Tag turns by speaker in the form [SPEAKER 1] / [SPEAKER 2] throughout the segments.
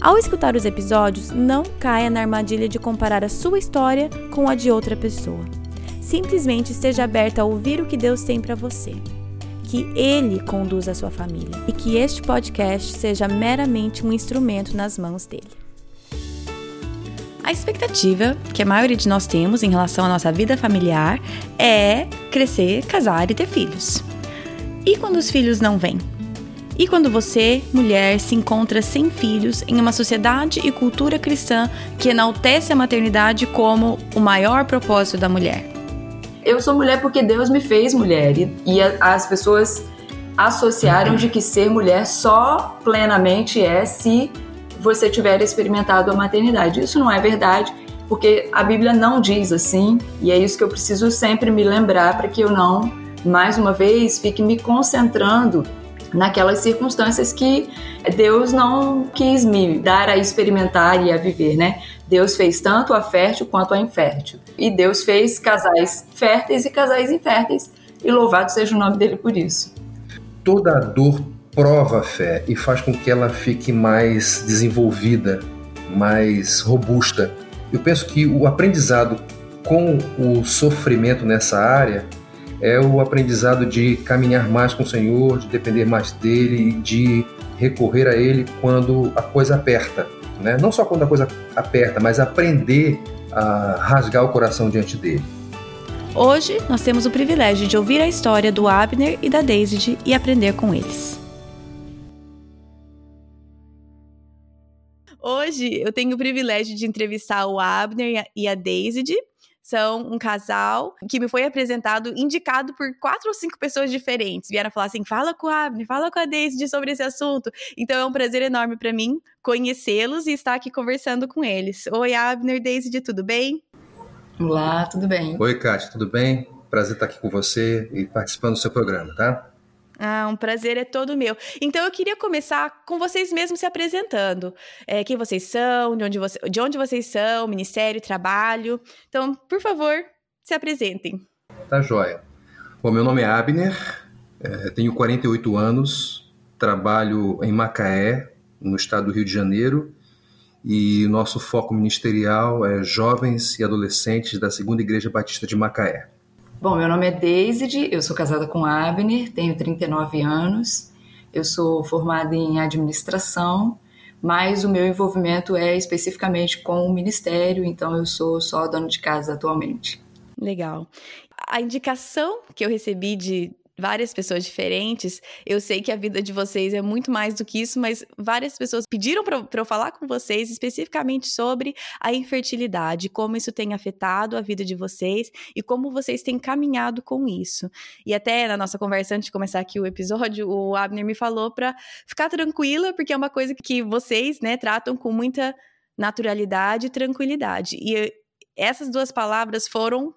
[SPEAKER 1] Ao escutar os episódios, não caia na armadilha de comparar a sua história com a de outra pessoa. Simplesmente esteja aberta a ouvir o que Deus tem para você. Que Ele conduza a sua família e que este podcast seja meramente um instrumento nas mãos dele. A expectativa que a maioria de nós temos em relação à nossa vida familiar é crescer, casar e ter filhos. E quando os filhos não vêm? E quando você, mulher, se encontra sem filhos em uma sociedade e cultura cristã que enaltece a maternidade como o maior propósito da mulher?
[SPEAKER 2] Eu sou mulher porque Deus me fez mulher e, as pessoas associaram de que ser mulher só plenamente é se você tiver experimentado a maternidade. Isso não é verdade, porque a Bíblia não diz assim, e é isso que eu preciso sempre me lembrar para que eu não, mais uma vez, fique me concentrando naquelas circunstâncias que Deus não quis me dar a experimentar e a viver, né? Deus fez tanto a fértil quanto a infértil. E Deus fez casais férteis e casais inférteis. E louvado seja o nome dele por isso.
[SPEAKER 3] Toda dor prova a fé e faz com que ela fique mais desenvolvida, mais robusta. Eu penso que o aprendizado com o sofrimento nessa área é o aprendizado de caminhar mais com o Senhor, de depender mais dele, de recorrer a ele quando a coisa aperta. Né? Não só quando a coisa aperta, mas aprender a rasgar o coração diante dele.
[SPEAKER 1] Hoje nós temos o privilégio de ouvir a história do Abner e da Daisy e aprender com eles. Hoje eu tenho o privilégio de entrevistar o Abner e a Daisy são um casal que me foi apresentado, indicado por quatro ou cinco pessoas diferentes. Vieram falar assim: fala com a Abner, fala com a Daisy sobre esse assunto. Então é um prazer enorme para mim conhecê-los e estar aqui conversando com eles. Oi, Abner, Daisy, tudo bem?
[SPEAKER 2] Olá, tudo bem?
[SPEAKER 3] Oi, Kátia, tudo bem? Prazer estar aqui com você e participando do seu programa, tá?
[SPEAKER 1] Ah, um prazer é todo meu. Então eu queria começar com vocês mesmos se apresentando. É, quem vocês são, de onde, você, de onde vocês são, ministério, trabalho. Então, por favor, se apresentem.
[SPEAKER 3] Tá joia. Bom, meu nome é Abner, é, tenho 48 anos, trabalho em Macaé, no estado do Rio de Janeiro, e nosso foco ministerial é jovens e adolescentes da Segunda Igreja Batista de Macaé.
[SPEAKER 2] Bom, meu nome é Deiside, eu sou casada com Abner, tenho 39 anos, eu sou formada em administração, mas o meu envolvimento é especificamente com o ministério, então eu sou só dona de casa atualmente.
[SPEAKER 1] Legal. A indicação que eu recebi de várias pessoas diferentes. Eu sei que a vida de vocês é muito mais do que isso, mas várias pessoas pediram para eu falar com vocês especificamente sobre a infertilidade, como isso tem afetado a vida de vocês e como vocês têm caminhado com isso. E até na nossa conversa antes de começar aqui o episódio, o Abner me falou para ficar tranquila, porque é uma coisa que vocês, né, tratam com muita naturalidade e tranquilidade. E essas duas palavras foram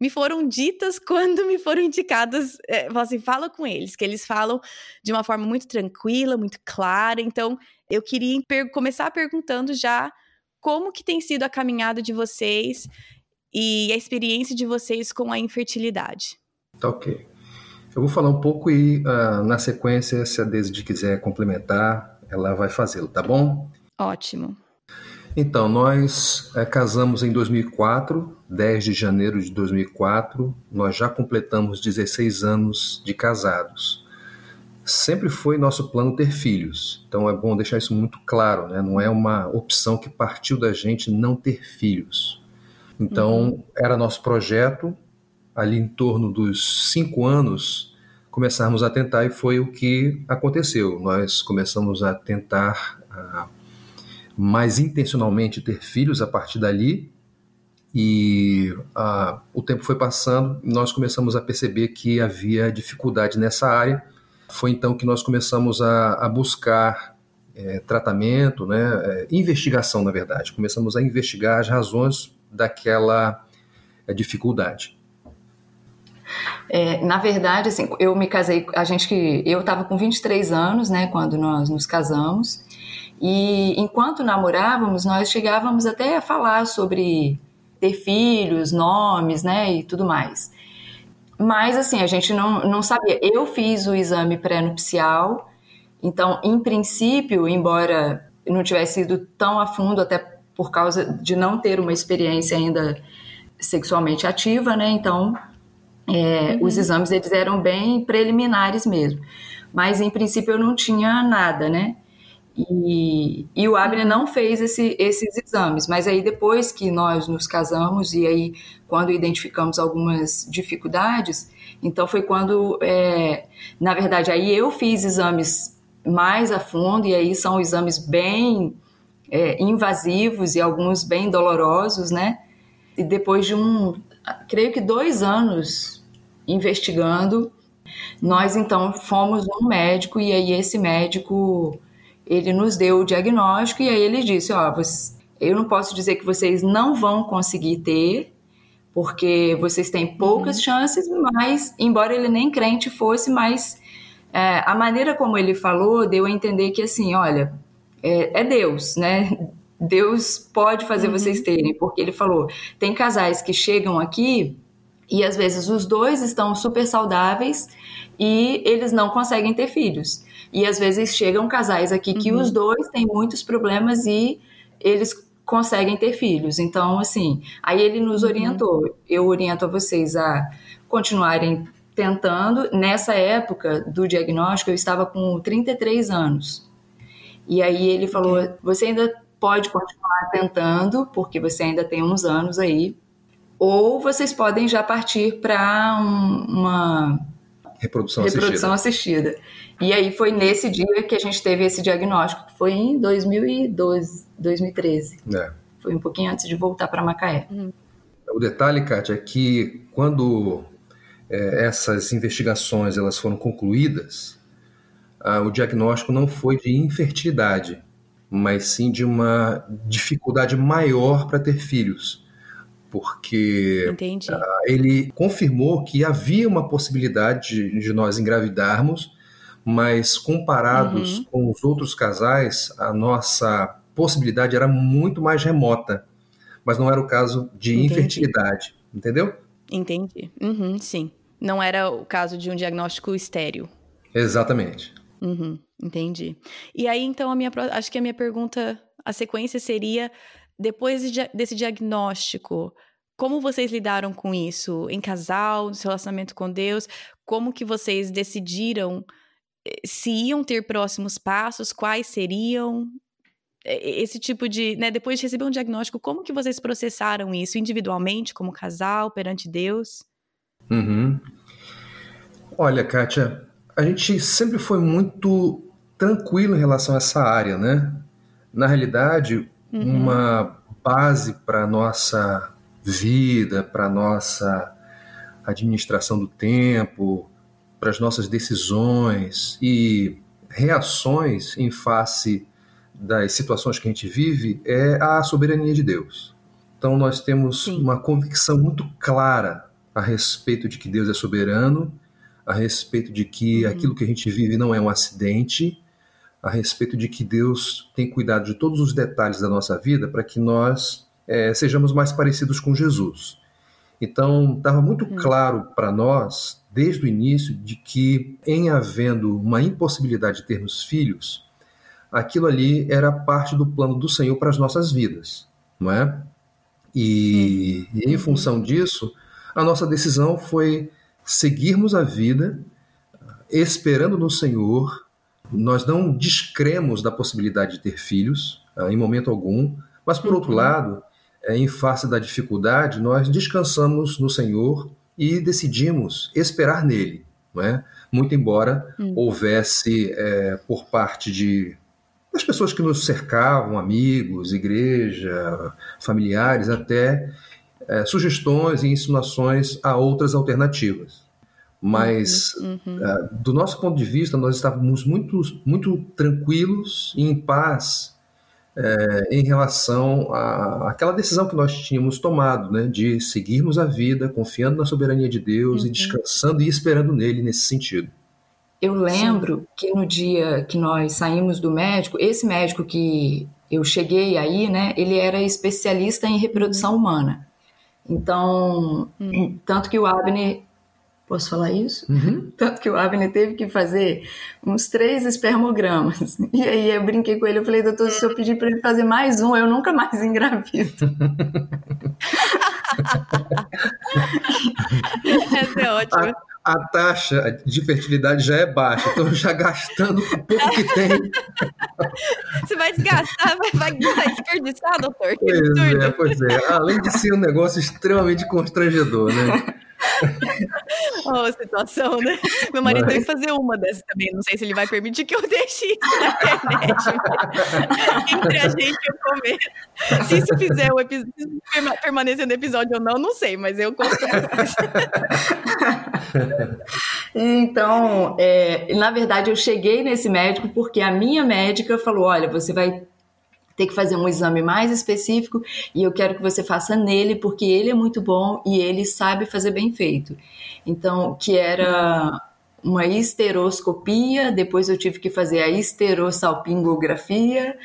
[SPEAKER 1] me foram ditas quando me foram indicadas. É, assim, fala com eles, que eles falam de uma forma muito tranquila, muito clara. Então, eu queria começar perguntando já como que tem sido a caminhada de vocês e a experiência de vocês com a infertilidade.
[SPEAKER 3] Tá ok. Eu vou falar um pouco e uh, na sequência, se a Desde quiser complementar, ela vai fazê-lo, tá bom?
[SPEAKER 1] Ótimo.
[SPEAKER 3] Então, nós é, casamos em 2004, 10 de janeiro de 2004. Nós já completamos 16 anos de casados. Sempre foi nosso plano ter filhos, então é bom deixar isso muito claro, né? Não é uma opção que partiu da gente não ter filhos. Então, uhum. era nosso projeto, ali em torno dos cinco anos, começarmos a tentar e foi o que aconteceu. Nós começamos a tentar. A mais intencionalmente ter filhos a partir dali. E ah, o tempo foi passando, nós começamos a perceber que havia dificuldade nessa área. Foi então que nós começamos a, a buscar é, tratamento, né, é, investigação, na verdade. Começamos a investigar as razões daquela é, dificuldade.
[SPEAKER 2] É, na verdade, assim, eu me casei, a gente que eu estava com 23 anos, né, quando nós nos casamos. E enquanto namorávamos, nós chegávamos até a falar sobre ter filhos, nomes, né, e tudo mais. Mas assim, a gente não, não sabia. Eu fiz o exame pré-nupcial, então, em princípio, embora não tivesse ido tão a fundo, até por causa de não ter uma experiência ainda sexualmente ativa, né? Então, é, uhum. os exames eles eram bem preliminares mesmo. Mas em princípio eu não tinha nada, né? E, e o Abner não fez esse, esses exames, mas aí depois que nós nos casamos e aí quando identificamos algumas dificuldades, então foi quando, é, na verdade, aí eu fiz exames mais a fundo e aí são exames bem é, invasivos e alguns bem dolorosos, né? E depois de um, creio que dois anos investigando, nós então fomos um médico e aí esse médico ele nos deu o diagnóstico e aí ele disse, ó, oh, eu não posso dizer que vocês não vão conseguir ter, porque vocês têm poucas uhum. chances, mas embora ele nem crente fosse, mas é, a maneira como ele falou deu a entender que assim, olha, é, é Deus, né? Deus pode fazer uhum. vocês terem, porque ele falou, tem casais que chegam aqui e às vezes os dois estão super saudáveis e eles não conseguem ter filhos. E às vezes chegam casais aqui que uhum. os dois têm muitos problemas e eles conseguem ter filhos. Então, assim, aí ele nos uhum. orientou. Eu oriento a vocês a continuarem tentando. Nessa época do diagnóstico, eu estava com 33 anos. E aí ele falou: você ainda pode continuar tentando, porque você ainda tem uns anos aí, ou vocês podem já partir para um, uma
[SPEAKER 3] reprodução,
[SPEAKER 2] reprodução assistida. assistida. E aí foi nesse dia que a gente teve esse diagnóstico, que foi em 2012, 2013. É. Foi um pouquinho antes de voltar para Macaé. Uhum.
[SPEAKER 3] O detalhe, Kátia, é que quando é, essas investigações elas foram concluídas, ah, o diagnóstico não foi de infertilidade, mas sim de uma dificuldade maior para ter filhos porque uh, ele confirmou que havia uma possibilidade de, de nós engravidarmos, mas comparados uhum. com os outros casais, a nossa possibilidade era muito mais remota. Mas não era o caso de Entendi. infertilidade, entendeu?
[SPEAKER 1] Entendi. Uhum, sim. Não era o caso de um diagnóstico estéreo.
[SPEAKER 3] Exatamente.
[SPEAKER 1] Uhum, entendi. E aí, então, a minha, acho que a minha pergunta, a sequência seria: depois desse diagnóstico, como vocês lidaram com isso em casal, no seu relacionamento com Deus? Como que vocês decidiram eh, se iam ter próximos passos, quais seriam? Esse tipo de, né, depois de receber um diagnóstico, como que vocês processaram isso individualmente, como casal, perante Deus?
[SPEAKER 3] Uhum. Olha, Kátia, a gente sempre foi muito tranquilo em relação a essa área, né? Na realidade, uhum. uma base para nossa vida, para nossa administração do tempo, para as nossas decisões e reações em face das situações que a gente vive é a soberania de Deus. Então nós temos Sim. uma convicção muito clara a respeito de que Deus é soberano, a respeito de que uhum. aquilo que a gente vive não é um acidente, a respeito de que Deus tem cuidado de todos os detalhes da nossa vida para que nós é, sejamos mais parecidos com Jesus. Então, estava muito uhum. claro para nós, desde o início, de que, em havendo uma impossibilidade de termos filhos, aquilo ali era parte do plano do Senhor para as nossas vidas, não é? E, uhum. e em função disso, a nossa decisão foi seguirmos a vida, esperando no Senhor, nós não descremos da possibilidade de ter filhos, ah, em momento algum, mas por outro uhum. lado, eh, em face da dificuldade, nós descansamos no Senhor e decidimos esperar nele, não é? Muito embora hum. houvesse é, por parte de das pessoas que nos cercavam, amigos, igreja, familiares, até é, sugestões e insinuações a outras alternativas. Mas uhum, uhum. Uh, do nosso ponto de vista nós estávamos muito muito tranquilos e em paz é, em relação à, àquela decisão que nós tínhamos tomado, né, de seguirmos a vida, confiando na soberania de Deus uhum. e descansando e esperando nele nesse sentido.
[SPEAKER 2] Eu lembro Sim. que no dia que nós saímos do médico, esse médico que eu cheguei aí, né, ele era especialista em reprodução humana. Então, uhum. tanto que o Abner Posso falar isso? Uhum. Tanto que o Abner teve que fazer uns três espermogramas. E aí eu brinquei com ele, eu falei, doutor, se eu pedir para ele fazer mais um, eu nunca mais engravido.
[SPEAKER 1] Essa é ótima.
[SPEAKER 3] A, a, taxa de fertilidade já é baixa, então já gastando o pouco que tem.
[SPEAKER 1] Você vai desgastar, vai, vai, desperdiçar, doutor?
[SPEAKER 3] Pois é, pois é. Além de ser um negócio extremamente constrangedor, né?
[SPEAKER 1] oh, situação, né? Meu marido Mas... que fazer uma dessas também. Não sei se ele vai permitir que eu deixe isso na internet. Entre a gente e o comer. Se isso fizer o episódio permanecer no episódio ou não, não sei, mas eu confio.
[SPEAKER 2] então, é, na verdade, eu cheguei nesse médico porque a minha médica falou: olha, você vai ter que fazer um exame mais específico e eu quero que você faça nele porque ele é muito bom e ele sabe fazer bem feito. Então, que era uma esteroscopia, depois eu tive que fazer a esterossalpingografia,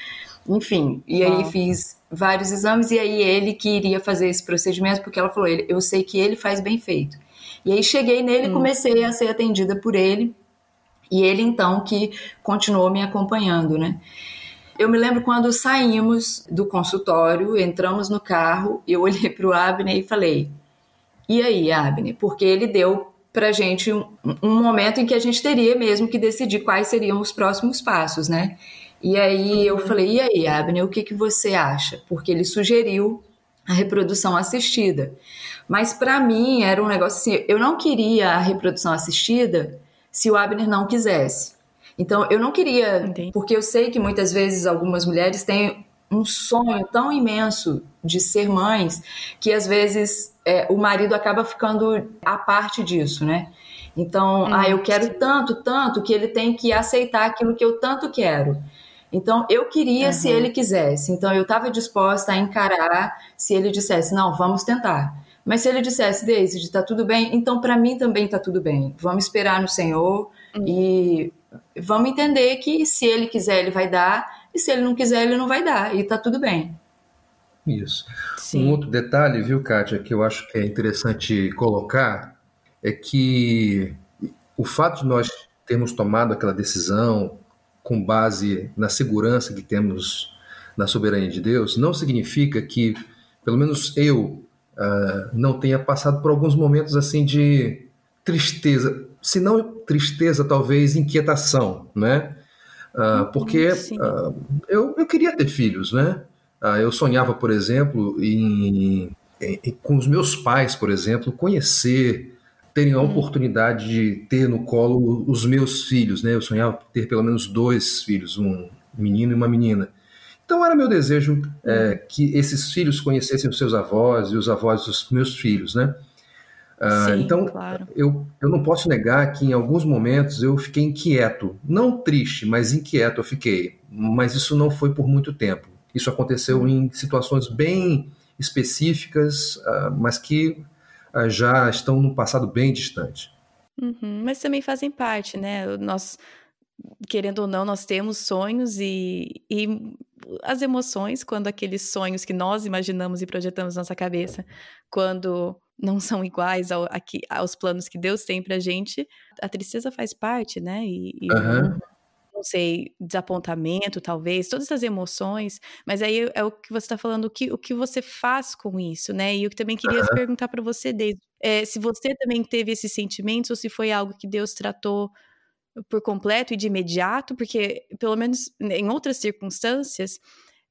[SPEAKER 2] enfim, e aí ah. fiz vários exames e aí ele que iria fazer esse procedimento porque ela falou, eu sei que ele faz bem feito. E aí cheguei nele e hum. comecei a ser atendida por ele. E ele então que continuou me acompanhando, né? Eu me lembro quando saímos do consultório, entramos no carro, eu olhei para o Abner e falei: E aí, Abner? Porque ele deu para gente um, um, momento em que a gente teria mesmo que decidir quais seriam os próximos passos, né? E aí eu falei: E aí, Abner, o que, que você acha? Porque ele sugeriu a reprodução assistida. Mas para mim era um negócio assim: eu não queria a reprodução assistida se o Abner não quisesse. Então, eu não queria, Entendi. porque eu sei que muitas vezes algumas mulheres têm um sonho tão imenso de ser mães que às vezes é, o marido acaba ficando a parte disso, né? Então, hum, ah, eu quero sim. tanto, tanto que ele tem que aceitar aquilo que eu tanto quero. Então, eu queria uhum. se ele quisesse. Então, eu estava disposta a encarar se ele dissesse, não, vamos tentar. Mas se ele dissesse, Daisy, está tudo bem, então para mim também está tudo bem. Vamos esperar no Senhor uhum. e vamos entender que se ele quiser, ele vai dar, e se ele não quiser, ele não vai dar, e tá tudo bem.
[SPEAKER 3] Isso. Sim. Um outro detalhe, viu, Kátia, que eu acho que é interessante colocar, é que o fato de nós termos tomado aquela decisão com base na segurança que temos na soberania de Deus, não significa que, pelo menos eu, uh, não tenha passado por alguns momentos assim de tristeza se não tristeza, talvez inquietação, né? Uh, porque uh, eu, eu queria ter filhos, né? Uh, eu sonhava, por exemplo, em, em, com os meus pais, por exemplo, conhecer, terem a hum. oportunidade de ter no colo os meus filhos, né? Eu sonhava ter pelo menos dois filhos, um menino e uma menina. Então era meu desejo é, que esses filhos conhecessem os seus avós e os avós dos meus filhos, né? Uh, Sim, então, claro. eu, eu não posso negar que em alguns momentos eu fiquei inquieto. Não triste, mas inquieto eu fiquei. Mas isso não foi por muito tempo. Isso aconteceu em situações bem específicas, uh, mas que uh, já estão num passado bem distante.
[SPEAKER 1] Uhum, mas também fazem parte, né? Nós, querendo ou não, nós temos sonhos e, e as emoções, quando aqueles sonhos que nós imaginamos e projetamos na nossa cabeça, quando não são iguais ao, aqui, aos planos que Deus tem pra gente, a tristeza faz parte, né? E, e uhum. não sei, desapontamento, talvez, todas essas emoções, mas aí é o que você está falando, o que, o que você faz com isso, né? E eu também queria uhum. perguntar para você, desde é, se você também teve esses sentimentos ou se foi algo que Deus tratou por completo e de imediato, porque pelo menos em outras circunstâncias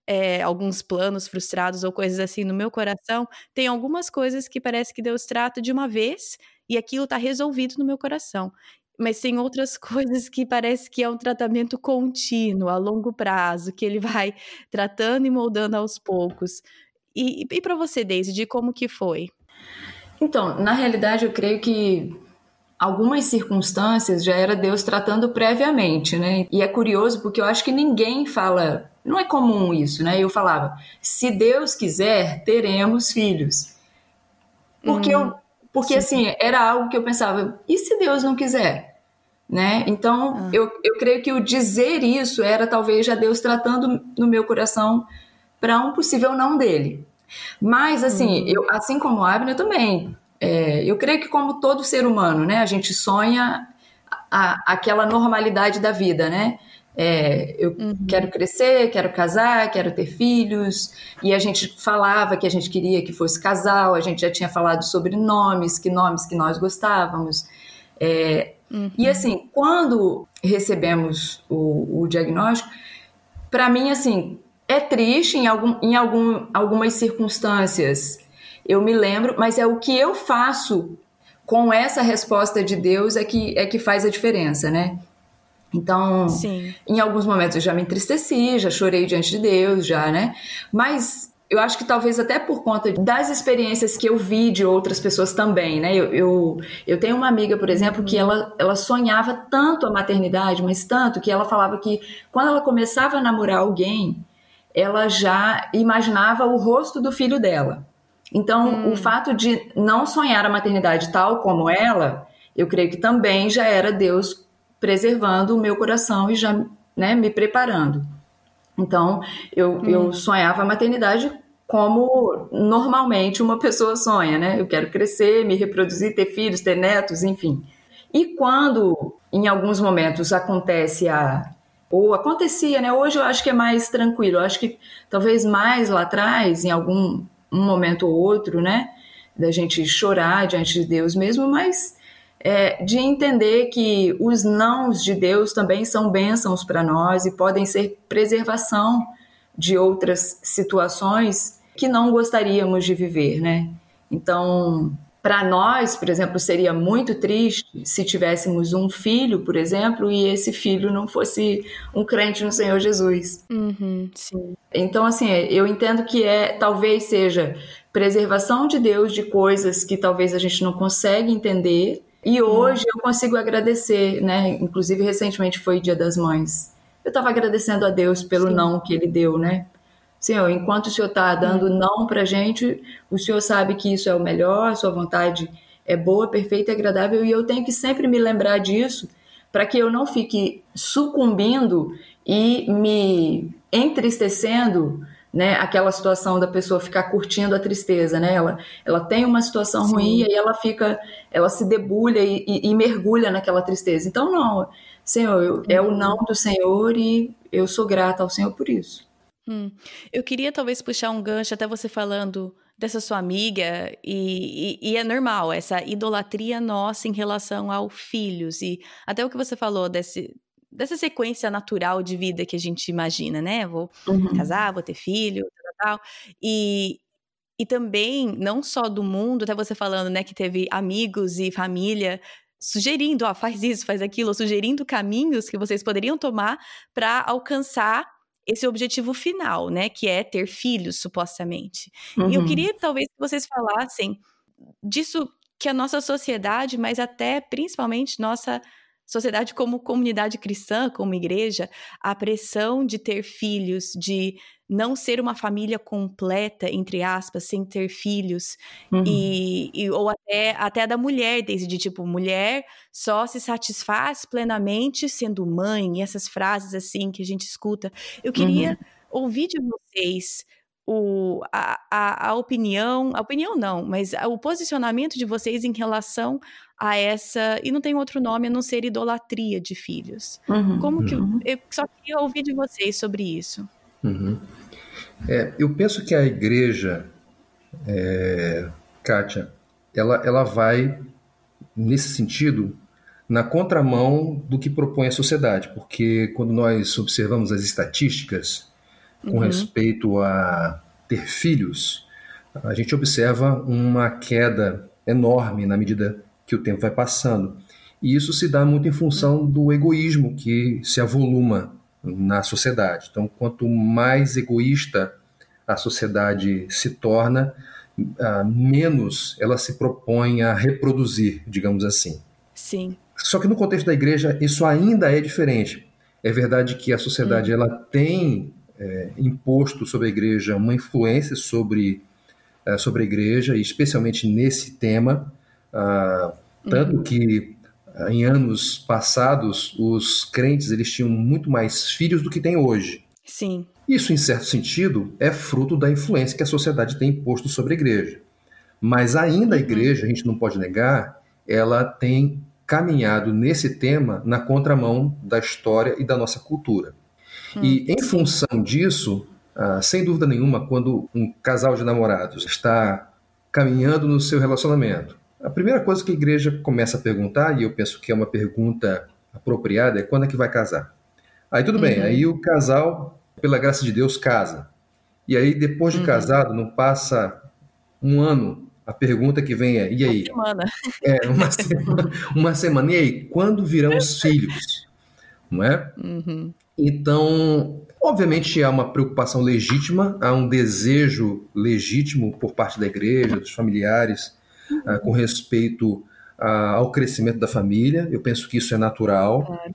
[SPEAKER 1] é, alguns planos frustrados ou coisas assim no meu coração, tem algumas coisas que parece que Deus trata de uma vez e aquilo está resolvido no meu coração. Mas tem outras coisas que parece que é um tratamento contínuo, a longo prazo, que ele vai tratando e moldando aos poucos. E, e para você, Daisy, de como que foi?
[SPEAKER 2] Então, na realidade, eu creio que algumas circunstâncias já era Deus tratando previamente, né? E é curioso porque eu acho que ninguém fala, não é comum isso, né? Eu falava, se Deus quiser, teremos filhos. Porque eu, porque sim. assim, era algo que eu pensava, e se Deus não quiser? Né? Então, ah. eu, eu creio que o dizer isso era talvez já Deus tratando no meu coração para um possível não dele. Mas, assim, hum. eu, assim como o Abner também, é, eu creio que como todo ser humano, né, a gente sonha a, aquela normalidade da vida, né? É, eu uhum. quero crescer, quero casar, quero ter filhos, e a gente falava que a gente queria que fosse casal, a gente já tinha falado sobre nomes, que nomes que nós gostávamos. É, uhum. E assim, quando recebemos o, o diagnóstico, para mim, assim, é triste em, algum, em algum, algumas circunstâncias eu me lembro, mas é o que eu faço com essa resposta de Deus é que, é que faz a diferença, né? Então, Sim. em alguns momentos eu já me entristeci, já chorei diante de Deus, já, né? Mas eu acho que talvez até por conta das experiências que eu vi de outras pessoas também, né? Eu, eu, eu tenho uma amiga, por exemplo, que ela, ela sonhava tanto a maternidade, mas tanto que ela falava que quando ela começava a namorar alguém, ela já imaginava o rosto do filho dela. Então, hum. o fato de não sonhar a maternidade tal como ela, eu creio que também já era Deus preservando o meu coração e já né, me preparando. Então, eu, hum. eu sonhava a maternidade como normalmente uma pessoa sonha, né? Eu quero crescer, me reproduzir, ter filhos, ter netos, enfim. E quando, em alguns momentos, acontece a. Ou acontecia, né? Hoje eu acho que é mais tranquilo. Eu acho que talvez mais lá atrás, em algum um momento ou outro, né? Da gente chorar diante de Deus mesmo, mas é, de entender que os nãos de Deus também são bênçãos para nós e podem ser preservação de outras situações que não gostaríamos de viver, né? Então, para nós, por exemplo, seria muito triste se tivéssemos um filho, por exemplo, e esse filho não fosse um crente no Senhor Jesus.
[SPEAKER 1] Uhum.
[SPEAKER 2] Então, assim, eu entendo que é talvez seja preservação de Deus de coisas que talvez a gente não consegue entender. E hoje eu consigo agradecer, né? Inclusive, recentemente foi Dia das Mães. Eu estava agradecendo a Deus pelo sim. não que Ele deu, né? Senhor, enquanto o Senhor está dando uhum. não para a gente, o Senhor sabe que isso é o melhor, a sua vontade é boa, perfeita e agradável, e eu tenho que sempre me lembrar disso para que eu não fique sucumbindo e me entristecendo, né, aquela situação da pessoa ficar curtindo a tristeza, né? Ela, ela tem uma situação Sim. ruim e ela fica, ela se debulha e, e, e, mergulha naquela tristeza. Então, não, Senhor, eu, é o não do Senhor e eu sou grata ao Senhor por isso.
[SPEAKER 1] Hum. Eu queria talvez puxar um gancho até você falando dessa sua amiga, e, e, e, é normal essa idolatria nossa em relação aos filhos, e até o que você falou desse, dessa sequência natural de vida que a gente imagina, né? Vou uhum. casar, vou ter filho, tal, tal. E, e também, não só do mundo, até você falando, né, que teve amigos e família sugerindo, ó, faz isso, faz aquilo, sugerindo caminhos que vocês poderiam tomar para alcançar esse objetivo final, né? Que é ter filhos, supostamente. Uhum. E eu uhum. queria talvez que vocês falassem disso que a nossa sociedade, mas até principalmente nossa sociedade como comunidade cristã, como igreja, a pressão de ter filhos, de não ser uma família completa, entre aspas, sem ter filhos, uhum. e, e, ou até, até da mulher, desde de tipo, mulher só se satisfaz plenamente sendo mãe, e essas frases assim que a gente escuta. Eu queria uhum. ouvir de vocês o, a, a, a, opinião, a opinião não, mas o posicionamento de vocês em relação a essa, e não tem outro nome a não ser idolatria de filhos. Uhum, Como que, uhum. eu só queria ouvir de vocês sobre isso.
[SPEAKER 3] Uhum. É, eu penso que a igreja, é, Kátia, ela, ela vai, nesse sentido, na contramão do que propõe a sociedade, porque quando nós observamos as estatísticas com uhum. respeito a ter filhos, a gente observa uma queda enorme na medida que o tempo vai passando. E isso se dá muito em função do egoísmo que se avoluma na sociedade. Então, quanto mais egoísta a sociedade se torna, uh, menos ela se propõe a reproduzir, digamos assim.
[SPEAKER 1] Sim.
[SPEAKER 3] Só que no contexto da igreja isso ainda é diferente. É verdade que a sociedade hum. ela tem é, imposto sobre a igreja uma influência sobre, é, sobre a igreja, e especialmente nesse tema, ah, tanto uhum. que ah, em anos passados os crentes eles tinham muito mais filhos do que tem hoje.
[SPEAKER 1] Sim.
[SPEAKER 3] Isso, em certo sentido, é fruto da influência que a sociedade tem imposto sobre a igreja. Mas ainda a uhum. igreja, a gente não pode negar, ela tem caminhado nesse tema na contramão da história e da nossa cultura. Hum, e em função disso, ah, sem dúvida nenhuma, quando um casal de namorados está caminhando no seu relacionamento, a primeira coisa que a igreja começa a perguntar, e eu penso que é uma pergunta apropriada, é quando é que vai casar? Aí tudo bem, uhum. aí o casal, pela graça de Deus, casa. E aí, depois de uhum. casado, não passa um ano, a pergunta que vem é: e aí?
[SPEAKER 1] Uma semana.
[SPEAKER 3] É, uma semana. Uma semana. E aí, quando virão os filhos? Não é?
[SPEAKER 1] Uhum.
[SPEAKER 3] Então, obviamente há uma preocupação legítima, há um desejo legítimo por parte da igreja, dos familiares, uh, com respeito uh, ao crescimento da família. Eu penso que isso é natural. É.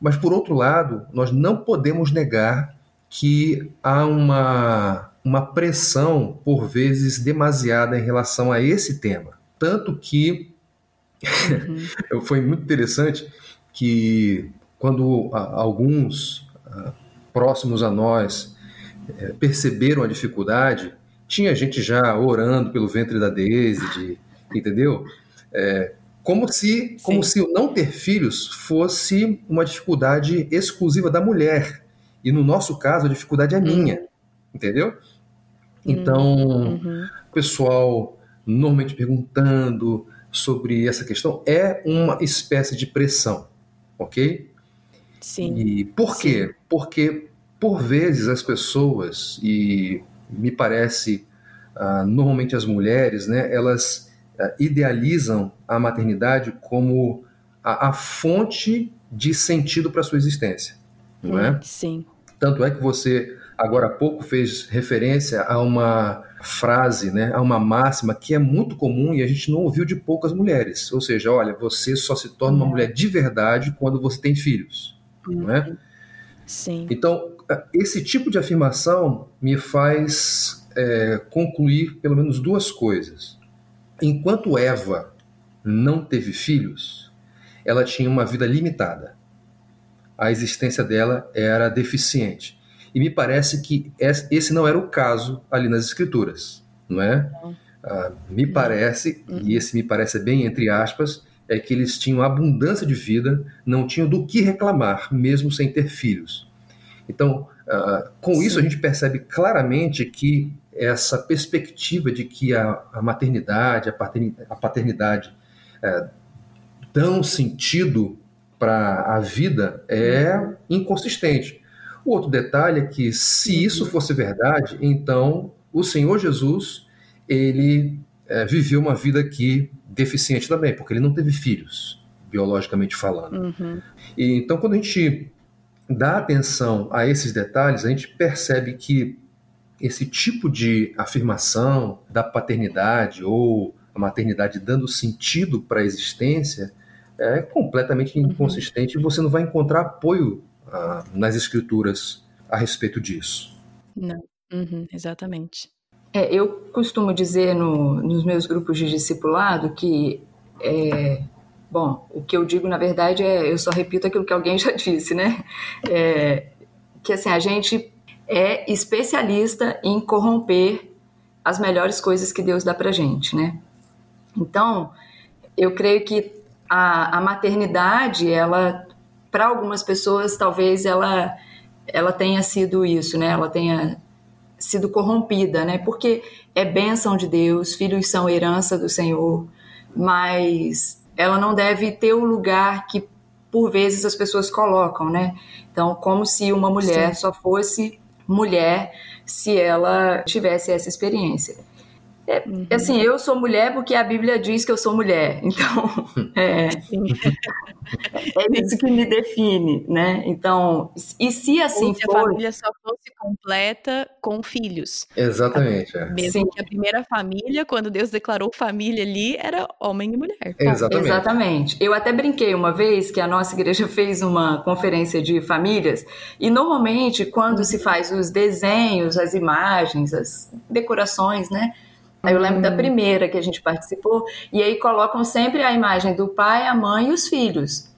[SPEAKER 3] Mas, por outro lado, nós não podemos negar que há uma uma pressão, por vezes, demasiada em relação a esse tema. Tanto que uhum. foi muito interessante que quando alguns próximos a nós é, perceberam a dificuldade, tinha gente já orando pelo ventre da Daisy, entendeu? É, como se, como se o não ter filhos fosse uma dificuldade exclusiva da mulher. E no nosso caso, a dificuldade é minha, uhum. entendeu? Então, uhum. o pessoal normalmente perguntando sobre essa questão é uma espécie de pressão, ok?
[SPEAKER 1] Sim.
[SPEAKER 3] E por quê? Sim. Porque, por vezes, as pessoas, e me parece, uh, normalmente as mulheres, né, elas uh, idealizam a maternidade como a, a fonte de sentido para a sua existência, não é?
[SPEAKER 1] Sim.
[SPEAKER 3] Tanto é que você agora há pouco fez referência a uma frase, né, a uma máxima que é muito comum e a gente não ouviu de poucas mulheres. Ou seja, olha, você só se torna uma mulher de verdade quando você tem filhos, não é?
[SPEAKER 1] Sim.
[SPEAKER 3] Então, esse tipo de afirmação me faz é, concluir pelo menos duas coisas. Enquanto Eva não teve filhos, ela tinha uma vida limitada. A existência dela era deficiente. E me parece que esse não era o caso ali nas escrituras, não é? Ah, me parece, e uhum. esse me parece bem entre aspas, é que eles tinham abundância de vida, não tinham do que reclamar, mesmo sem ter filhos. Então, ah, com Sim. isso a gente percebe claramente que essa perspectiva de que a, a maternidade, a paternidade, a paternidade é, dão sentido para a vida é uhum. inconsistente. O outro detalhe é que, se isso fosse verdade, então o Senhor Jesus ele é, viveu uma vida aqui deficiente também, porque ele não teve filhos, biologicamente falando.
[SPEAKER 1] Uhum.
[SPEAKER 3] E, então, quando a gente dá atenção a esses detalhes, a gente percebe que esse tipo de afirmação da paternidade ou a maternidade dando sentido para a existência é completamente uhum. inconsistente uhum. e você não vai encontrar apoio uh, nas escrituras a respeito disso.
[SPEAKER 1] Não, uhum, exatamente.
[SPEAKER 2] É, eu costumo dizer no, nos meus grupos de discipulado que, é, bom, o que eu digo na verdade é, eu só repito aquilo que alguém já disse, né? É, que assim, a gente é especialista em corromper as melhores coisas que Deus dá pra gente, né? Então, eu creio que a, a maternidade, ela para algumas pessoas talvez ela ela tenha sido isso, né? Ela tenha sido corrompida, né? Porque é bênção de Deus, filhos são herança do Senhor, mas ela não deve ter o lugar que por vezes as pessoas colocam, né? Então, como se uma mulher Sim. só fosse mulher se ela tivesse essa experiência. É, uhum. Assim, eu sou mulher porque a Bíblia diz que eu sou mulher. Então, é, é isso que me define, né? Então, e se assim
[SPEAKER 1] Ou
[SPEAKER 2] se for...
[SPEAKER 1] a família só fosse completa com filhos.
[SPEAKER 3] Exatamente. É.
[SPEAKER 1] Mesmo Sim. que a primeira família, quando Deus declarou família ali, era homem e mulher.
[SPEAKER 3] Exatamente.
[SPEAKER 2] Exatamente. Eu até brinquei uma vez que a nossa igreja fez uma conferência de famílias e normalmente quando se faz os desenhos, as imagens, as decorações, né? Aí eu lembro da hum. primeira que a gente participou, e aí colocam sempre a imagem do pai, a mãe e os filhos.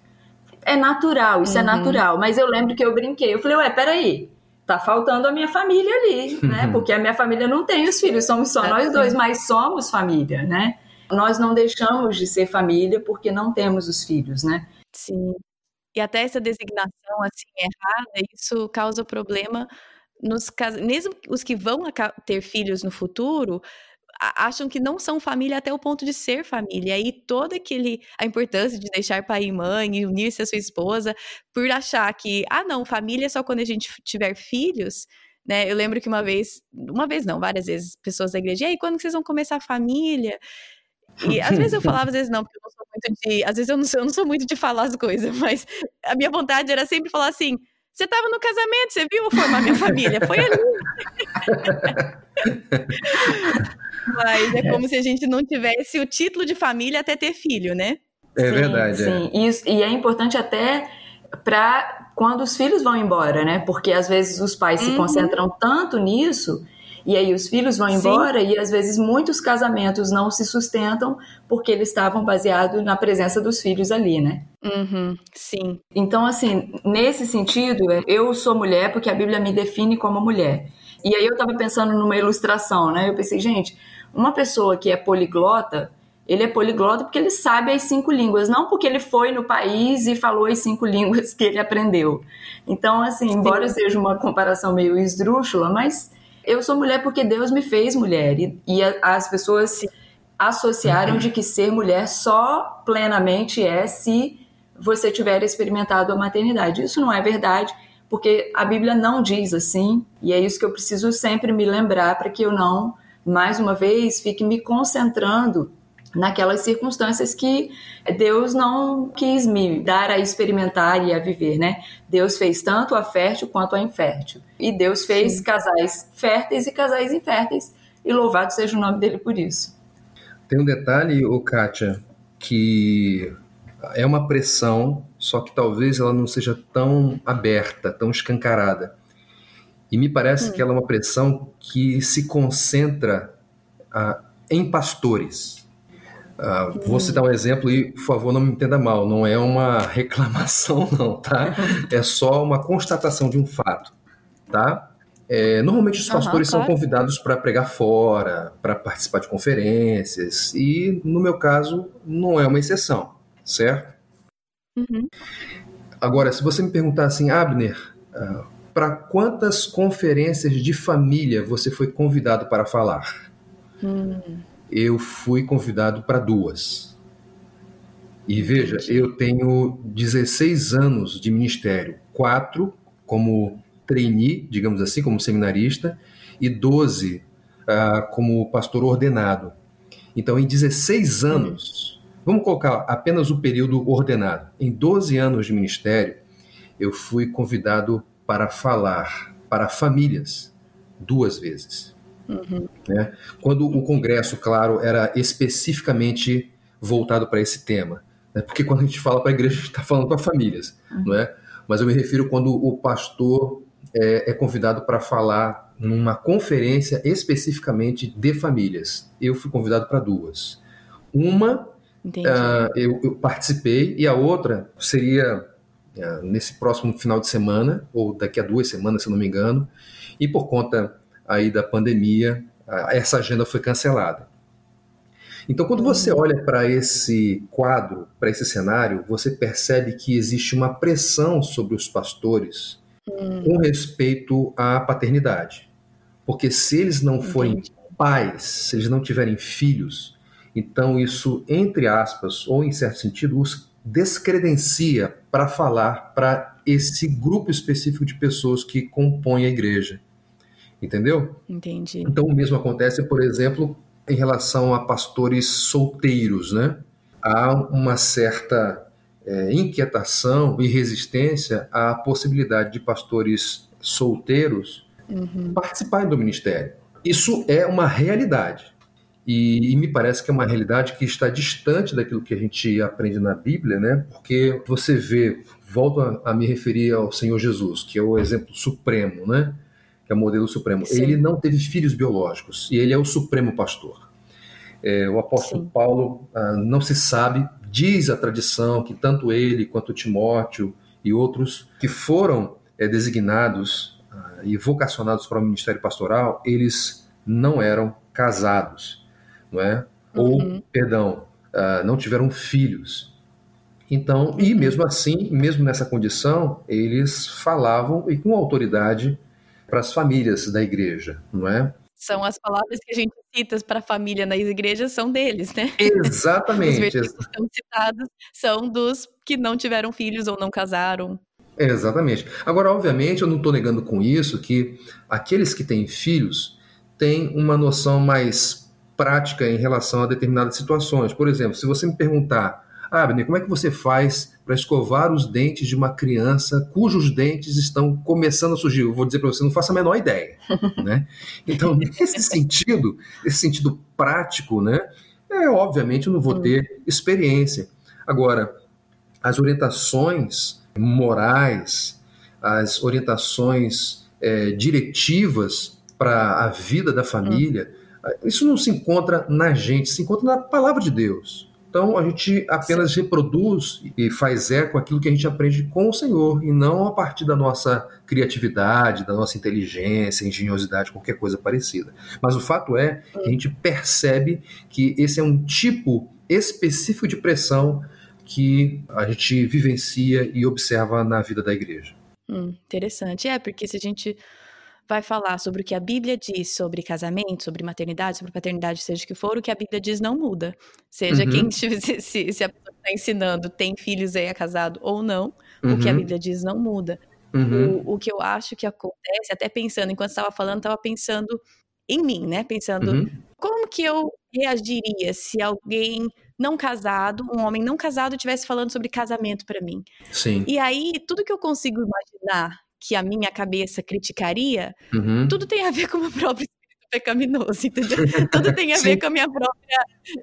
[SPEAKER 2] É natural, isso é uhum. é natural. Mas eu lembro que eu brinquei. Eu falei, ué, peraí, tá faltando a minha família ali, né? Porque a minha família não tem os filhos, somos só é nós dois, mas somos família, né? Nós não deixamos de ser família porque não temos os filhos, né?
[SPEAKER 1] Sim. E até essa designação assim errada, isso causa problema nos casos, mesmo os que vão ter filhos no futuro, acham que não são família até o ponto de ser família. E toda aquele a importância de deixar pai e mãe unir-se a sua esposa por achar que ah não, família é só quando a gente tiver filhos. Né, eu lembro que uma vez, uma vez não, várias vezes, pessoas da igreja, e aí, quando vocês vão começar a família? E às vezes eu falava, às vezes não, porque eu não sou muito de. Às vezes eu não sou, eu não sou muito de falar as coisas, mas a minha vontade era sempre falar assim: você estava no casamento, você viu eu formar minha família? Foi ali. Mas é, é como se a gente não tivesse o título de família até ter filho, né?
[SPEAKER 3] É sim, verdade.
[SPEAKER 2] É. Sim, é. E, e é importante até para quando os filhos vão embora, né? Porque às vezes os pais uhum. se concentram tanto nisso e aí os filhos vão embora Sim. e às vezes muitos casamentos não se sustentam porque eles estavam baseados na presença dos filhos ali, né?
[SPEAKER 1] Uhum. Sim.
[SPEAKER 2] Então, assim, nesse sentido, eu sou mulher porque a Bíblia me define como mulher. E aí eu estava pensando numa ilustração, né? Eu pensei, gente, uma pessoa que é poliglota, ele é poliglota porque ele sabe as cinco línguas, não porque ele foi no país e falou as cinco línguas que ele aprendeu. Então, assim, embora Sim. seja uma comparação meio esdrúxula, mas eu sou mulher porque Deus me fez mulher. E, e as pessoas Sim. associaram de que ser mulher só plenamente é se você tiver experimentado a maternidade. Isso não é verdade porque a Bíblia não diz assim, e é isso que eu preciso sempre me lembrar para que eu não, mais uma vez, fique me concentrando naquelas circunstâncias que Deus não quis me dar a experimentar e a viver, né? Deus fez tanto a fértil quanto a infértil. E Deus fez Sim. casais férteis e casais inférteis, e louvado seja o nome dele por isso.
[SPEAKER 3] Tem um detalhe, o Kátia, que é uma pressão, só que talvez ela não seja tão aberta, tão escancarada. E me parece hum. que ela é uma pressão que se concentra ah, em pastores. Ah, hum. Vou citar um exemplo e, por favor, não me entenda mal, não é uma reclamação, não, tá? É só uma constatação de um fato, tá? É, normalmente os pastores uhum, claro. são convidados para pregar fora, para participar de conferências, e no meu caso não é uma exceção certo?
[SPEAKER 1] Uhum.
[SPEAKER 3] Agora, se você me perguntar assim, Abner, uh, para quantas conferências de família você foi convidado para falar?
[SPEAKER 1] Hum.
[SPEAKER 3] Eu fui convidado para duas. E veja, eu tenho 16 anos de ministério, quatro como trainee, digamos assim, como seminarista, e 12 uh, ah, como pastor ordenado. Então, em 16 anos, Vamos colocar apenas o período ordenado. Em 12 anos de ministério, eu fui convidado para falar para famílias duas vezes.
[SPEAKER 1] Uhum.
[SPEAKER 3] Né? Quando o congresso, claro, era especificamente voltado para esse tema. Né? Porque quando a gente fala para a igreja, a gente está falando para famílias, uhum. não é? Mas eu me refiro quando o pastor é, é convidado para falar numa conferência especificamente de famílias. Eu fui convidado para duas. Uma Uh, eu, eu, participei e a outra seria uh, nesse próximo final de semana ou daqui a duas semanas, se não me engano. E por conta aí da pandemia, uh, essa agenda foi cancelada. Então, quando você uhum. olha para esse quadro, para esse cenário, você percebe que existe uma pressão sobre os pastores
[SPEAKER 1] uhum.
[SPEAKER 3] com respeito à paternidade. Porque se eles não forem Entendi. pais, se eles não tiverem filhos, então, isso, entre aspas, ou em certo sentido, os descredencia para falar para esse grupo específico de pessoas que compõem a igreja. Entendeu?
[SPEAKER 1] Entendi.
[SPEAKER 3] Então, o mesmo acontece, por exemplo, em relação a pastores solteiros, né? Há uma certa é, inquietação e resistência à possibilidade de pastores solteiros uhum. participarem do ministério. Isso é uma realidade. E, e, me parece que é uma realidade que está distante daquilo que a gente aprende na Bíblia, né? Porque você vê, volto a, a me referir ao Senhor Jesus, que é o exemplo supremo, né? Que é o modelo supremo. Sim. Ele não teve filhos biológicos e ele é o supremo pastor. É, o apóstolo Sim. Paulo ah, não se sabe, diz a tradição que tanto ele quanto Timóteo e outros que foram é, designados ah, e vocacionados para o ministério pastoral, eles não eram casados não é? Uhum. Ou, perdão, uh, não tiveram filhos. Então, e mesmo assim, mesmo nessa condição, eles falavam e com autoridade para as famílias da igreja, não é?
[SPEAKER 1] São as palavras que a gente cita para a família nas igrejas, são deles, né?
[SPEAKER 3] Exatamente. Os
[SPEAKER 1] versículos que estão citados são dos que não tiveram filhos ou não casaram.
[SPEAKER 3] Exatamente. Agora, obviamente, eu não estou negando com isso que aqueles que têm filhos têm uma noção mais prática em relação a determinadas situações. Por exemplo, se você me perguntar, Abner, como é que você faz para escovar os dentes de uma criança cujos dentes estão começando a surgir? Eu vou dizer para você, não faço a menor ideia. né? Então, nesse sentido, nesse sentido prático, né, é, obviamente eu não vou ter experiência. Agora, as orientações morais, as orientações é, diretivas para a vida da família, hum isso não se encontra na gente, se encontra na palavra de Deus. Então a gente apenas reproduz e faz eco aquilo que a gente aprende com o Senhor e não a partir da nossa criatividade, da nossa inteligência, engenhosidade, qualquer coisa parecida. Mas o fato é que a gente percebe que esse é um tipo específico de pressão que a gente vivencia e observa na vida da igreja.
[SPEAKER 1] Hum, interessante. É, porque se a gente vai falar sobre o que a Bíblia diz sobre casamento, sobre maternidade, sobre paternidade, seja o que for, o que a Bíblia diz não muda. Seja uhum. quem se, se, se, a pessoa está ensinando tem filhos e é casado ou não, uhum. o que a uhum. Bíblia diz não muda. Uhum. O, o que eu acho que acontece, até pensando, enquanto estava falando, estava pensando em mim, né? Pensando uhum. como que eu reagiria se alguém não casado, um homem não casado, estivesse falando sobre casamento para mim.
[SPEAKER 3] Sim.
[SPEAKER 1] E aí, tudo que eu consigo imaginar que a minha cabeça criticaria, uhum. tudo tem a ver com o meu próprio espírito pecaminoso, entendeu? tudo tem a ver com a minha própria,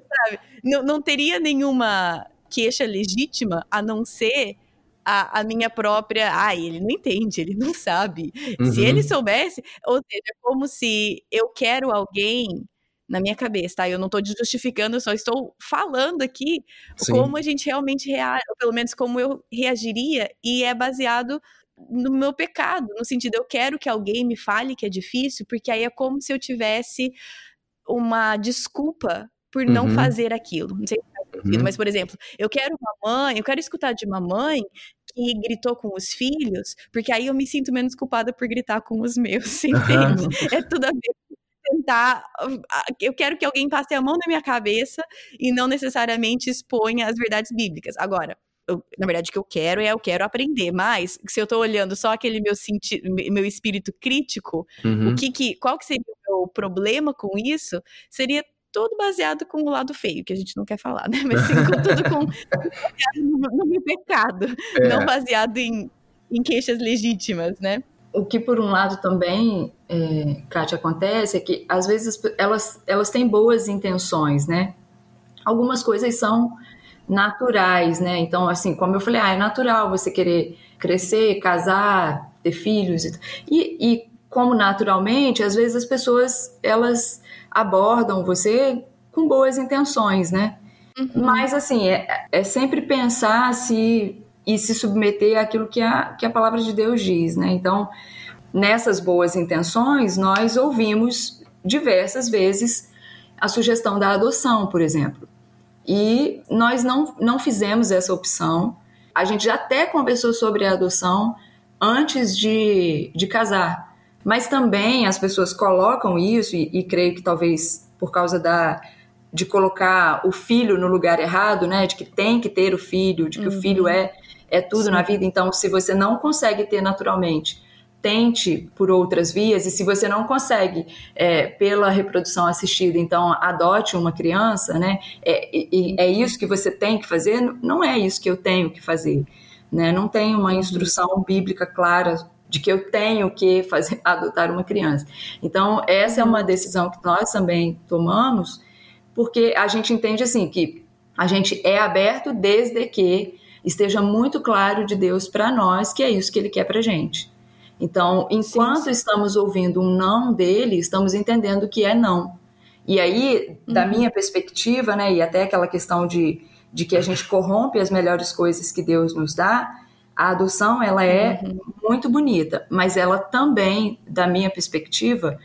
[SPEAKER 1] sabe? Não, não teria nenhuma queixa legítima a não ser a, a, minha própria. Ah, ele não entende, ele não sabe. Uhum. Se ele soubesse, ou seja, é como se eu quero alguém na minha cabeça, tá? Eu não estou justificando, eu só estou falando aqui Sim. como a gente realmente reage, ou pelo menos como eu reagiria, e é baseado no meu pecado, no sentido, eu quero que alguém me fale que é difícil, porque aí é como se eu tivesse uma desculpa por não uhum. fazer aquilo. Não sei se faz sentido, uhum. mas, por exemplo, eu quero uma mãe, eu quero escutar de uma mãe que gritou com os filhos, porque aí eu me sinto menos culpada por gritar com os meus, entende? Uhum. É tudo a ver tentar. Eu quero que alguém passe a mão na minha cabeça e não necessariamente exponha as verdades bíblicas. Agora, eu, na verdade, o que eu quero é eu quero aprender, mas se eu estou olhando só aquele meu senti meu espírito crítico, uhum. o que, que qual que seria o meu problema com isso? Seria todo baseado com o lado feio, que a gente não quer falar, né? Mas sim, com tudo com no, no meu pecado, é. não baseado em, em queixas legítimas, né?
[SPEAKER 2] O que, por um lado, também, é, Kátia, acontece é que, às vezes, elas, elas têm boas intenções, né? Algumas coisas são naturais, né? Então, assim, como eu falei, ah, é natural você querer crescer, casar, ter filhos. E, e como naturalmente, às vezes as pessoas, elas abordam você com boas intenções, né? Uhum. Mas, assim, é, é sempre pensar se e se submeter àquilo que a, que a palavra de Deus diz, né? Então, nessas boas intenções, nós ouvimos diversas vezes a sugestão da adoção, por exemplo. E nós não, não fizemos essa opção. A gente já até conversou sobre a adoção antes de, de casar. Mas também as pessoas colocam isso, e, e creio que talvez por causa da, de colocar o filho no lugar errado, né? De que tem que ter o filho, de que uhum. o filho é, é tudo Sim. na vida. Então, se você não consegue ter naturalmente, tente por outras vias, e se você não consegue é, pela reprodução assistida, então adote uma criança, né? É, é isso que você tem que fazer? Não é isso que eu tenho que fazer. Né? Não tem uma instrução bíblica clara de que eu tenho que fazer adotar uma criança. Então, essa é uma decisão que nós também tomamos, porque a gente entende assim que a gente é aberto desde que esteja muito claro de Deus para nós que é isso que ele quer para gente. Então, enquanto sim, sim. estamos ouvindo um não dele, estamos entendendo que é não. E aí, da uhum. minha perspectiva, né, e até aquela questão de, de que a gente corrompe as melhores coisas que Deus nos dá, a adoção ela é uhum. muito bonita, mas ela também, da minha perspectiva,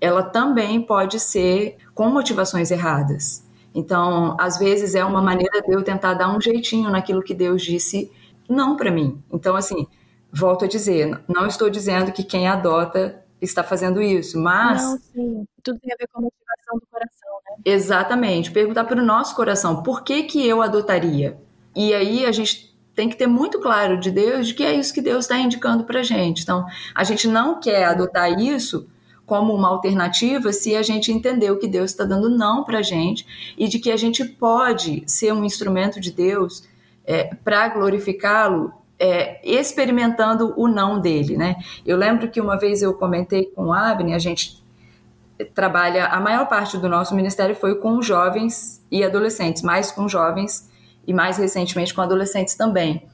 [SPEAKER 2] ela também pode ser com motivações erradas. Então, às vezes é uma maneira de eu tentar dar um jeitinho naquilo que Deus disse não para mim. Então, assim, volto a dizer, não estou dizendo que quem adota está fazendo isso, mas.
[SPEAKER 1] Não, sim. Tudo tem a ver com a motivação do coração, né?
[SPEAKER 2] Exatamente. Perguntar para o nosso coração, por que, que eu adotaria? E aí a gente tem que ter muito claro de Deus de que é isso que Deus está indicando para a gente. Então, a gente não quer adotar isso como uma alternativa se a gente entender o que Deus está dando não para a gente e de que a gente pode ser um instrumento de Deus é, para glorificá-lo é, experimentando o não dele, né? Eu lembro que uma vez eu comentei com o Abner, a gente trabalha, a maior parte do nosso ministério foi com jovens e adolescentes, mais com jovens e mais recentemente com adolescentes também.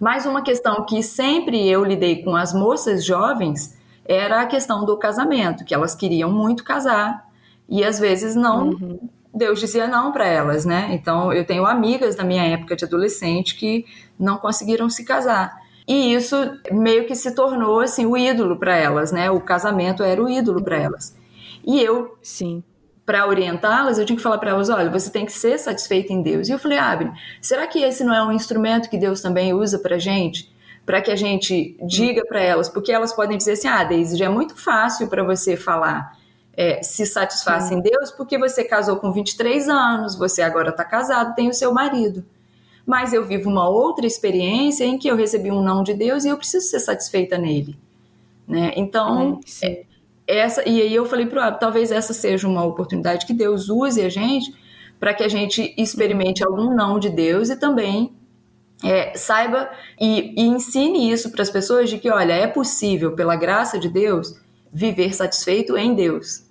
[SPEAKER 2] Mais uma questão que sempre eu lidei com as moças jovens era a questão do casamento, que elas queriam muito casar e às vezes não uhum. Deus dizia não para elas, né? Então eu tenho amigas da minha época de adolescente que não conseguiram se casar. E isso meio que se tornou assim o ídolo para elas, né? O casamento era o ídolo para elas. E eu,
[SPEAKER 1] sim,
[SPEAKER 2] para orientá-las, eu tinha que falar para elas, olha, você tem que ser satisfeita em Deus. E eu falei, Abner, será que esse não é um instrumento que Deus também usa para gente? Para que a gente diga para elas, porque elas podem dizer assim, ah, Deise, já é muito fácil para você falar é, se satisfaça em Deus porque você casou com 23 anos, você agora está casado, tem o seu marido. Mas eu vivo uma outra experiência em que eu recebi um não de Deus e eu preciso ser satisfeita nele. Né? Então, é, essa, e aí eu falei para o talvez essa seja uma oportunidade que Deus use a gente para que a gente experimente algum não de Deus e também é, saiba e, e ensine isso para as pessoas de que, olha, é possível, pela graça de Deus, viver satisfeito em Deus.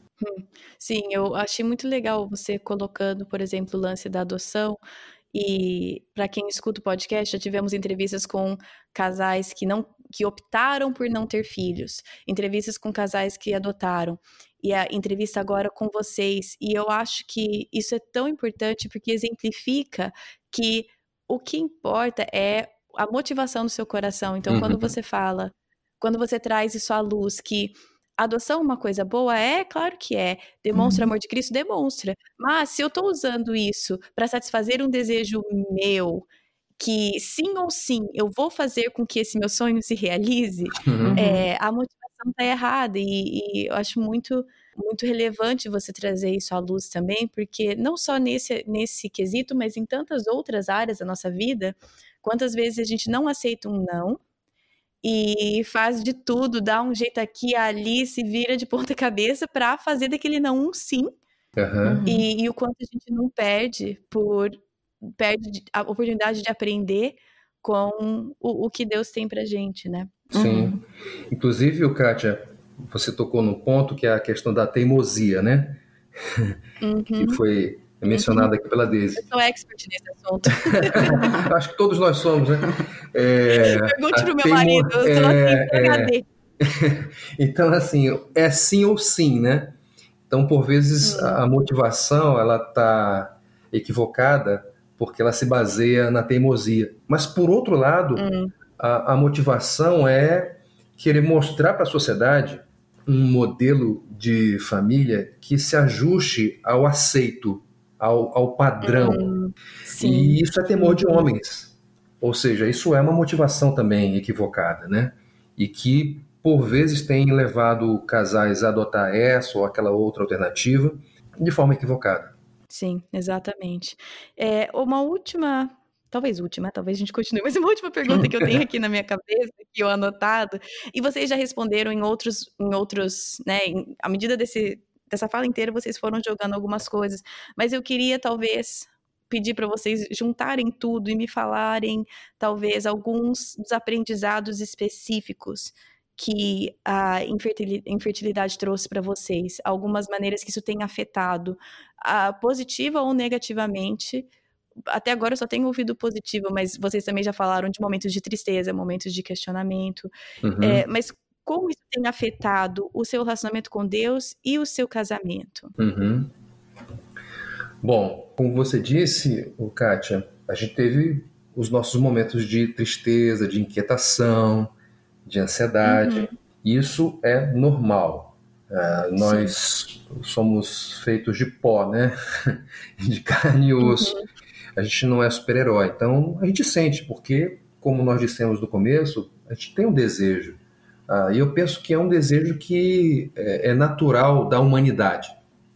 [SPEAKER 1] Sim, eu achei muito legal você colocando, por exemplo, o lance da adoção. E para quem escuta o podcast, já tivemos entrevistas com casais que não que optaram por não ter filhos, entrevistas com casais que adotaram e a entrevista agora com vocês. E eu acho que isso é tão importante porque exemplifica que o que importa é a motivação do seu coração. Então, uhum. quando você fala, quando você traz isso à luz, que adoção é uma coisa boa? É, claro que é. Demonstra uhum. amor de Cristo? Demonstra. Mas se eu estou usando isso para satisfazer um desejo meu, que sim ou sim eu vou fazer com que esse meu sonho se realize, uhum. é, a motivação está errada. E, e, eu acho muito, muito relevante você trazer isso à luz também, porque não só nesse, nesse quesito, mas em tantas outras áreas da nossa vida, quantas vezes a gente não aceita um não e faz de tudo, dá um jeito aqui, ali, se vira de ponta cabeça para fazer daquele não um sim. Uhum. E, e, o quanto a gente não perde por perde a oportunidade de aprender com o, o que Deus tem pra gente, né?
[SPEAKER 3] Sim. Uhum. Inclusive, Kátia, você tocou num ponto que é a questão da teimosia, né? Uhum. que foi mencionada aqui pela Deise.
[SPEAKER 1] Eu sou expert nesse assunto.
[SPEAKER 3] Acho que todos nós somos, né?
[SPEAKER 1] É, Pergunte pro meu teimo... marido, eu sou é, assim,
[SPEAKER 3] é... Então, assim, é sim ou sim, né? Então, por vezes, hum. a motivação, ela tá equivocada porque ela se baseia na teimosia. Mas, por outro lado, hum. a, a motivação é querer mostrar para a sociedade um modelo de família que se ajuste ao aceito, ao, ao padrão. Hum, e isso é temor de homens. Ou seja, isso é uma motivação também equivocada, né? E que, por vezes, tem levado casais a adotar essa ou aquela outra alternativa de forma equivocada.
[SPEAKER 1] Sim, exatamente. É, uma última talvez última, talvez a gente continue, mas uma última pergunta que eu tenho aqui na minha cabeça, que eu anotado, e vocês já responderam em outros, em outros, né, em, à medida desse, dessa fala inteira, vocês foram jogando algumas coisas, mas eu queria talvez pedir para vocês juntarem tudo e me falarem talvez alguns dos aprendizados específicos que a infertilidade trouxe para vocês, algumas maneiras que isso tem afetado, uh, positiva ou negativamente. Até agora eu só tenho ouvido positivo, mas vocês também já falaram de momentos de tristeza, momentos de questionamento. Uhum. É, mas como isso tem afetado o seu relacionamento com Deus e o seu casamento?
[SPEAKER 3] Uhum. Bom, como você disse, Kátia, a gente teve os nossos momentos de tristeza, de inquietação, de ansiedade. Uhum. Isso é normal. Uh, nós Sim. somos feitos de pó, né? de carne e osso. Uhum. A gente não é super-herói. Então a gente sente, porque, como nós dissemos no começo, a gente tem um desejo. Uh, e eu penso que é um desejo que é, é natural da humanidade.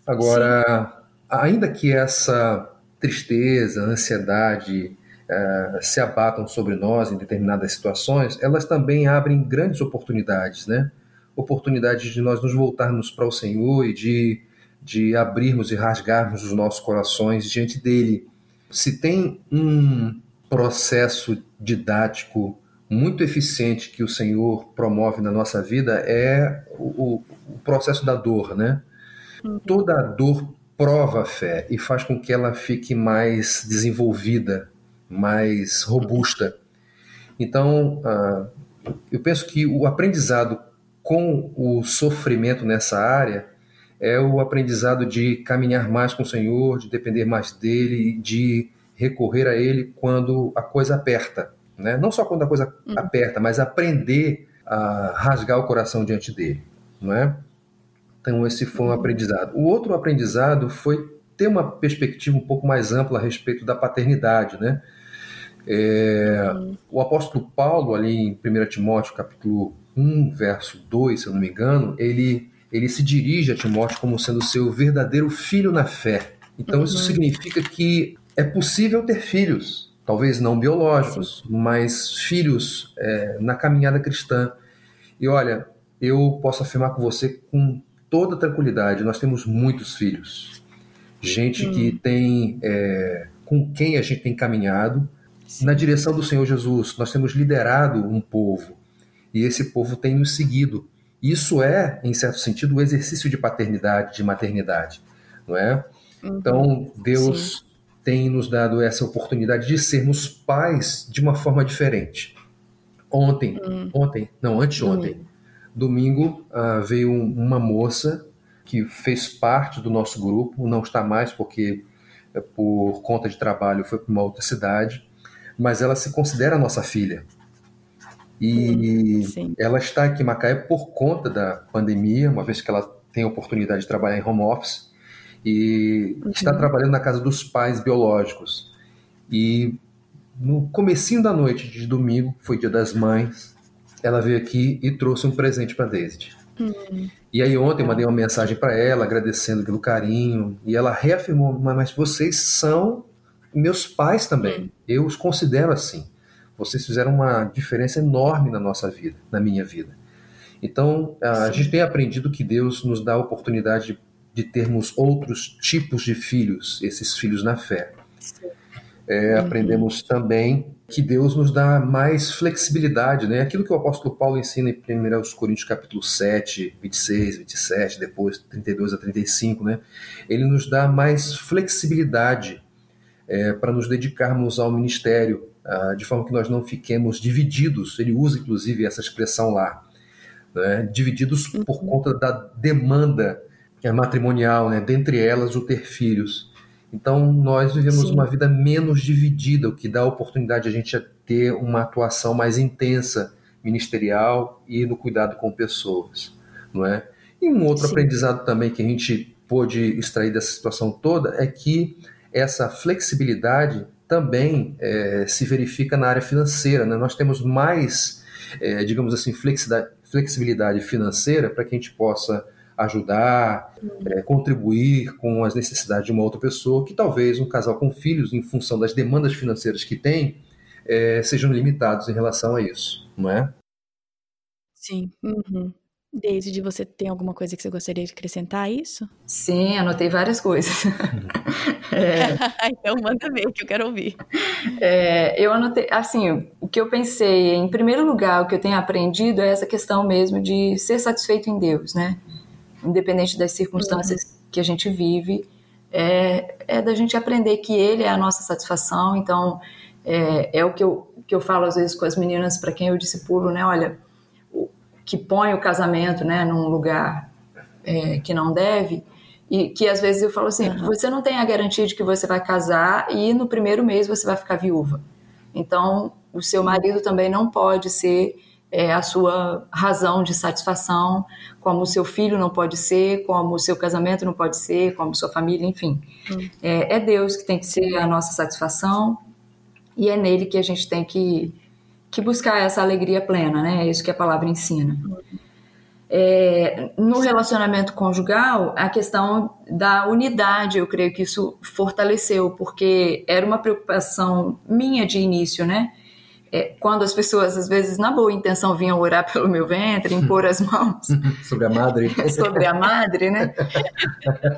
[SPEAKER 3] Agora, Sim. ainda que essa tristeza, ansiedade, uh, se abatam sobre nós em determinadas situações, elas também abrem grandes oportunidades, né? Oportunidades de nós nos voltarmos para o Senhor e de, de abrirmos e rasgarmos os nossos corações diante dele. Se tem um processo didático muito eficiente que o Senhor promove na nossa vida é o, o processo da dor, né? Uhum. Toda a dor prova a fé e faz com que ela fique mais desenvolvida, mais robusta. Então, uh, eu penso que o aprendizado com o sofrimento nessa área é o aprendizado de caminhar mais com o Senhor, de depender mais dele, de recorrer a Ele quando a coisa aperta. Né? Não só quando a coisa uhum. aperta, mas aprender a rasgar o coração diante dele. Não é? Então, esse foi um uhum. aprendizado. O outro aprendizado foi ter uma perspectiva um pouco mais ampla a respeito da paternidade. Né? É, o apóstolo Paulo, ali em 1 Timóteo, capítulo 1, verso 2, se eu não me engano, ele, ele se dirige a Timóteo como sendo seu verdadeiro filho na fé. Então, uhum. isso significa que é possível ter filhos, talvez não biológicos, Sim. mas filhos é, na caminhada cristã. E olha, eu posso afirmar com você com toda tranquilidade: nós temos muitos filhos. Gente uhum. que tem. É, com quem a gente tem caminhado, na direção do Senhor Jesus. Nós temos liderado um povo e esse povo tem nos seguido. Isso é, em certo sentido, o exercício de paternidade, de maternidade, não é? Uhum. Então, Deus Sim. Tem nos dado essa oportunidade de sermos pais de uma forma diferente. Ontem, uhum. ontem, não, anteontem, uhum. domingo, uh, veio uma moça que fez parte do nosso grupo, não está mais porque eh, por conta de trabalho foi para uma outra cidade, mas ela se considera nossa filha. E Sim. ela está aqui em Macaé por conta da pandemia, uma vez que ela tem a oportunidade de trabalhar em home office e uhum. está trabalhando na casa dos pais biológicos. E no comecinho da noite de domingo, foi dia das mães, ela veio aqui e trouxe um presente para Daisy. Uhum. E aí ontem eu mandei uma mensagem para ela agradecendo pelo carinho e ela reafirmou: "Mas vocês são meus pais também. Hum. Eu os considero assim. Vocês fizeram uma diferença enorme na nossa vida, na minha vida. Então, a Sim. gente tem aprendido que Deus nos dá a oportunidade de termos outros tipos de filhos, esses filhos na fé. É, uhum. Aprendemos também que Deus nos dá mais flexibilidade, né? Aquilo que o apóstolo Paulo ensina em 1 Coríntios capítulo 7, 26, 27, depois 32 a 35, né? Ele nos dá mais flexibilidade é, para nos dedicarmos ao ministério, ah, de forma que nós não fiquemos divididos. Ele usa, inclusive, essa expressão lá, né? divididos por uhum. conta da demanda matrimonial, né? dentre elas o ter filhos. Então, nós vivemos Sim. uma vida menos dividida, o que dá a oportunidade a gente ter uma atuação mais intensa ministerial e no cuidado com pessoas, não é? E um outro Sim. aprendizado também que a gente pôde extrair dessa situação toda é que essa flexibilidade também é, se verifica na área financeira. Né? Nós temos mais, é, digamos assim, flexibilidade financeira para que a gente possa ajudar, é, contribuir com as necessidades de uma outra pessoa, que talvez um casal com filhos, em função das demandas financeiras que tem, é, sejam limitados em relação a isso, não é?
[SPEAKER 1] Sim. Uhum. Daisy, você tem alguma coisa que você gostaria de acrescentar a isso?
[SPEAKER 2] Sim, anotei várias coisas.
[SPEAKER 1] é... então manda ver que eu quero ouvir.
[SPEAKER 2] É, eu anotei, assim, o que eu pensei, em primeiro lugar, o que eu tenho aprendido é essa questão mesmo de ser satisfeito em Deus, né? Independente das circunstâncias uhum. que a gente vive, é, é da gente aprender que Ele é a nossa satisfação. Então, é, é o que eu, que eu falo às vezes com as meninas para quem eu discipulo, né? Olha que põe o casamento né, num lugar é, que não deve, e que às vezes eu falo assim: uhum. você não tem a garantia de que você vai casar e no primeiro mês você vai ficar viúva. Então, o seu marido também não pode ser é, a sua razão de satisfação, como o seu filho não pode ser, como o seu casamento não pode ser, como sua família, enfim. Uhum. É, é Deus que tem que ser a nossa satisfação e é nele que a gente tem que que buscar essa alegria plena, né? É isso que a palavra ensina. É, no relacionamento conjugal, a questão da unidade, eu creio que isso fortaleceu, porque era uma preocupação minha de início, né? É, quando as pessoas, às vezes, na boa intenção, vinham orar pelo meu ventre, impor as mãos.
[SPEAKER 3] sobre a madre.
[SPEAKER 2] sobre a madre, né?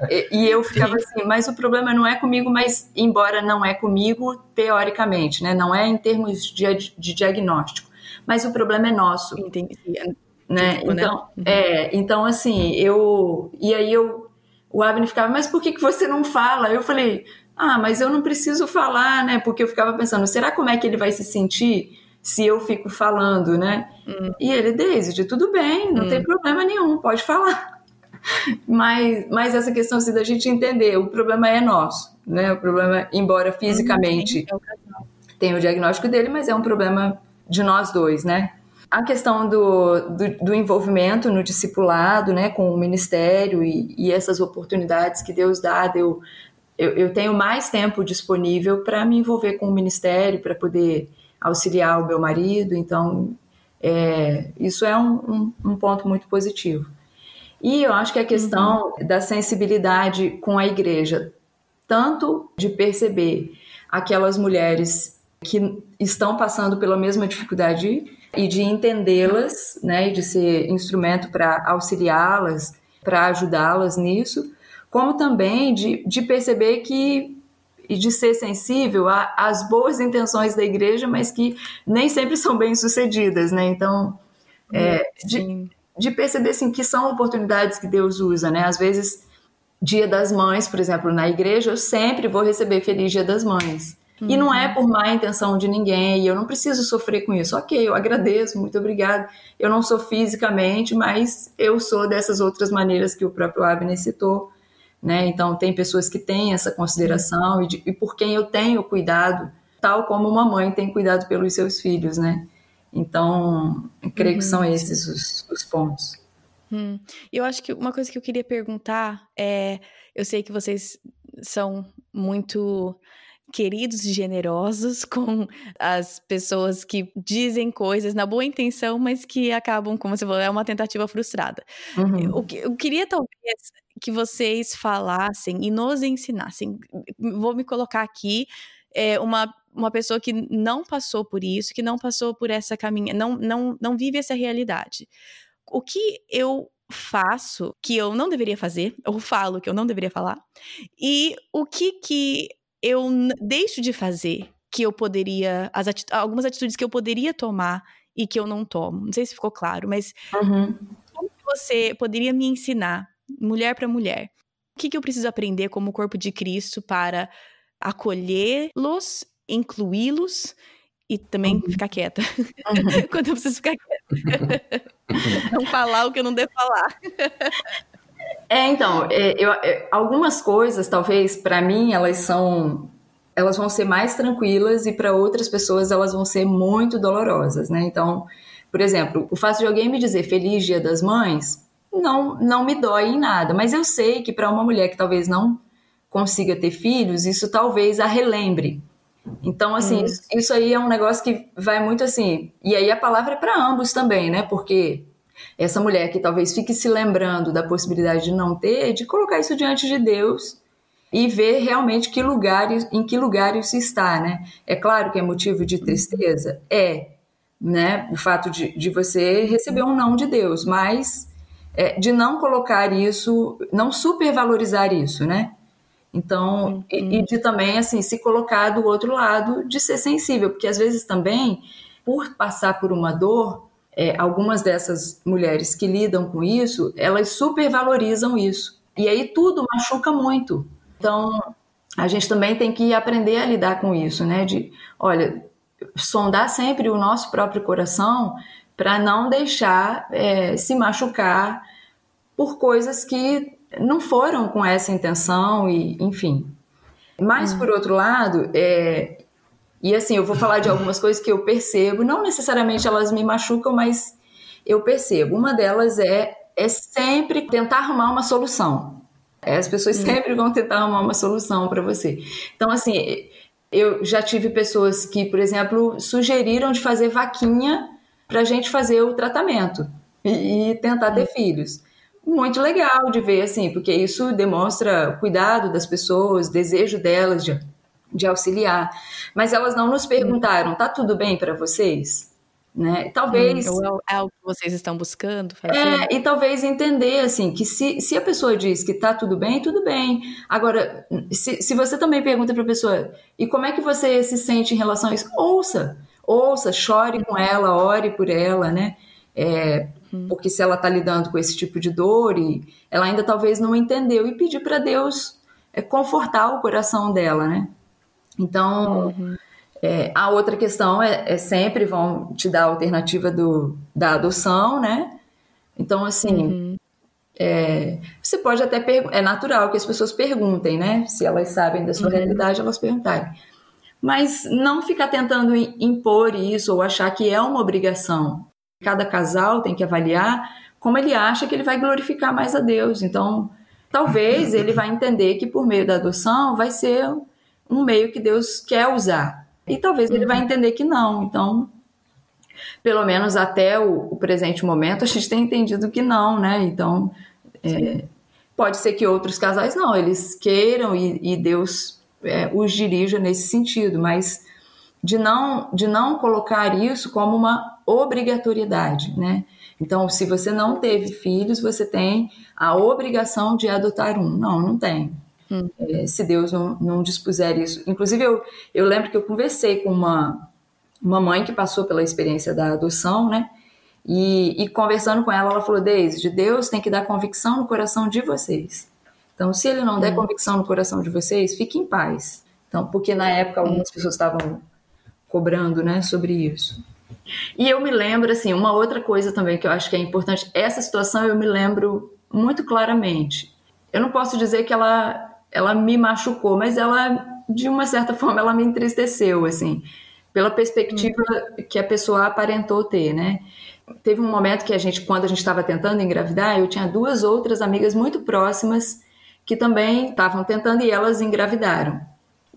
[SPEAKER 2] E, e, eu ficava assim, mas o problema não é comigo, mas embora não é comigo, teoricamente, né? Não é em termos de, de diagnóstico. Mas o problema é nosso. Entendi. Né? Tipo, né? Então, né? é, então, assim, eu. E aí eu. O Abner ficava, mas por que, que você não fala? Eu falei, ah, mas eu não preciso falar, né? Porque eu ficava pensando, será como é que ele vai se sentir se eu fico falando, né? Hum. E ele, Daisy, tudo bem, não hum. tem problema nenhum, pode falar. Mas, mas essa questão assim, da gente entender, o problema é nosso, né? O problema, embora fisicamente hum, tenha o diagnóstico dele, mas é um problema de nós dois, né? A questão do, do, do envolvimento no discipulado, né, com o ministério e, e essas oportunidades que Deus dá, deu eu, eu tenho mais tempo disponível para me envolver com o ministério, para poder auxiliar o meu marido. Então, é, isso é um, um, um, ponto muito positivo. E eu acho que a questão uhum. da sensibilidade com a igreja, tanto de perceber aquelas mulheres que estão passando pela mesma dificuldade e de entendê-las, né, e de ser instrumento para auxiliá-las, para ajudá-las nisso, como também de, de perceber que e de ser sensível às boas intenções da igreja, mas que nem sempre são bem sucedidas, né? Então, é, de, de, perceber assim, que são oportunidades que Deus usa, né? Às vezes, Dia das Mães, por exemplo, na igreja, eu sempre vou receber Feliz Dia das Mães. Uhum. E não é uhum. por má intenção de ninguém, e eu não preciso sofrer com isso. Ok, eu agradeço, muito obrigada. Eu não sou fisicamente, mas eu sou dessas outras maneiras que o próprio Abner citou né? Então tem pessoas que têm essa consideração e, de, e, por quem eu tenho cuidado, tal como uma mãe tem cuidado pelos seus filhos, né? Então, creio uhum, que são esses os, os pontos.
[SPEAKER 1] Hum. Eu acho que uma coisa que eu queria perguntar é, eu sei que vocês são muito queridos e generosos com as pessoas que dizem coisas na boa intenção, mas que acabam, como você falou, é uma tentativa frustrada. Uhum. Eu, eu, queria talvez que vocês falassem e nos ensinassem. Vou me colocar aqui é, uma, uma pessoa que não passou por isso, que não passou por essa caminha, não, não, não vive essa realidade. O que eu faço que eu não deveria fazer, ou falo que eu não deveria falar, e o que que eu deixo de fazer que eu poderia, ati algumas atitudes que eu poderia tomar e que eu não tomo. Não sei se ficou claro, mas uhum. como você poderia me ensinar mulher para mulher. O que, que eu preciso aprender como corpo de Cristo para acolhê-los, incluí-los e também uhum. ficar quieta. Uhum. Quando eu preciso ficar quieta. não falar o que eu não devo falar.
[SPEAKER 2] É, então, é, eu, é, algumas coisas, talvez, para mim, elas são. Elas vão ser mais tranquilas e para outras pessoas elas vão ser muito dolorosas, né? Então, por exemplo, o fato de alguém me dizer Feliz Dia das Mães, não, não me dói em nada. Mas eu sei que para uma mulher que talvez não consiga ter filhos, isso talvez a relembre. Então, assim, hum. isso, isso, aí é um negócio que vai muito assim. E aí a palavra é para ambos também, né? Porque essa mulher que talvez fique se lembrando da possibilidade de não ter, de colocar isso diante de Deus e ver realmente que lugar, em que lugar isso está, né? É claro que é motivo de tristeza? É, né? O fato de, de você receber um não de Deus, mas é, de não colocar isso, não supervalorizar isso, né? Então, uhum. e, e de também, assim, se colocar do outro lado, de ser sensível, porque às vezes também, por passar por uma dor, é, algumas dessas mulheres que lidam com isso, elas supervalorizam isso. E aí tudo machuca muito. Então, a gente também tem que aprender a lidar com isso, né? De, olha, sondar sempre o nosso próprio coração para não deixar é, se machucar por coisas que não foram com essa intenção e, enfim. Mas hum. por outro lado, é, e assim, eu vou falar de algumas coisas que eu percebo, não necessariamente elas me machucam, mas eu percebo. Uma delas é é sempre tentar arrumar uma solução. É, as pessoas hum. sempre vão tentar arrumar uma solução para você. Então, assim, eu já tive pessoas que, por exemplo, sugeriram de fazer vaquinha para a gente fazer o tratamento e, e tentar ter hum. filhos. Muito legal de ver, assim, porque isso demonstra cuidado das pessoas, desejo delas de, de auxiliar. Mas elas não nos perguntaram: tá tudo bem para vocês? né? Talvez
[SPEAKER 1] hum, é o que vocês estão buscando fazer.
[SPEAKER 2] É, e talvez entender assim que se, se a pessoa diz que tá tudo bem, tudo bem. Agora, se, se você também pergunta para a pessoa e como é que você se sente em relação a isso, ouça, ouça, chore com ela, ore por ela, né? É, hum. porque se ela está lidando com esse tipo de dor e ela ainda talvez não entendeu e pedir para Deus é, confortar o coração dela, né? Então, uhum. É, a outra questão é, é, sempre vão te dar a alternativa do, da adoção, né? Então, assim, uhum. é, você pode até é natural que as pessoas perguntem, né? Se elas sabem da sua uhum. realidade, elas perguntarem. Mas não ficar tentando impor isso ou achar que é uma obrigação. Cada casal tem que avaliar como ele acha que ele vai glorificar mais a Deus. Então, talvez ele vai entender que por meio da adoção vai ser um meio que Deus quer usar. E talvez ele vai uhum. entender que não. Então, pelo menos até o, o presente momento, a gente tem entendido que não, né? Então, é, pode ser que outros casais não, eles queiram e, e Deus é, os dirija nesse sentido, mas de não, de não colocar isso como uma obrigatoriedade, né? Então, se você não teve filhos, você tem a obrigação de adotar um. Não, não tem. Hum. É, se Deus não, não dispuser isso. Inclusive, eu, eu lembro que eu conversei com uma, uma mãe que passou pela experiência da adoção, né? E, e conversando com ela, ela falou: Deise, Deus tem que dar convicção no coração de vocês. Então, se ele não der hum. convicção no coração de vocês, fique em paz. Então, porque na época algumas hum. pessoas estavam cobrando, né, sobre isso. E eu me lembro, assim, uma outra coisa também que eu acho que é importante, essa situação eu me lembro muito claramente. Eu não posso dizer que ela ela me machucou, mas ela, de uma certa forma, ela me entristeceu, assim, pela perspectiva que a pessoa aparentou ter, né? Teve um momento que a gente, quando a gente estava tentando engravidar, eu tinha duas outras amigas muito próximas que também estavam tentando e elas engravidaram.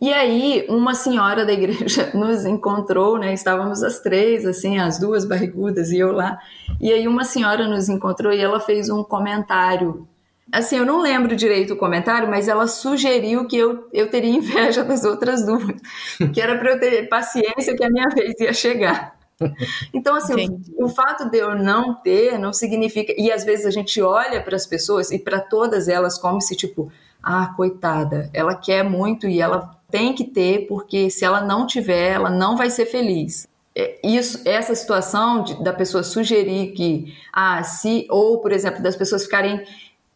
[SPEAKER 2] E aí, uma senhora da igreja nos encontrou, né? Estávamos as três, assim, as duas barrigudas e eu lá. E aí, uma senhora nos encontrou e ela fez um comentário Assim, eu não lembro direito o comentário, mas ela sugeriu que eu, eu teria inveja das outras duas, que era para eu ter paciência que a minha vez ia chegar. Então, assim, o, o, fato de eu não ter não significa. E às vezes a gente olha para as pessoas e para todas elas como se, tipo, ah, coitada, ela quer muito e ela tem que ter, porque se ela não tiver, ela não vai ser feliz. É, isso, essa situação de, da pessoa sugerir que, ah, se, ou, por exemplo, das pessoas ficarem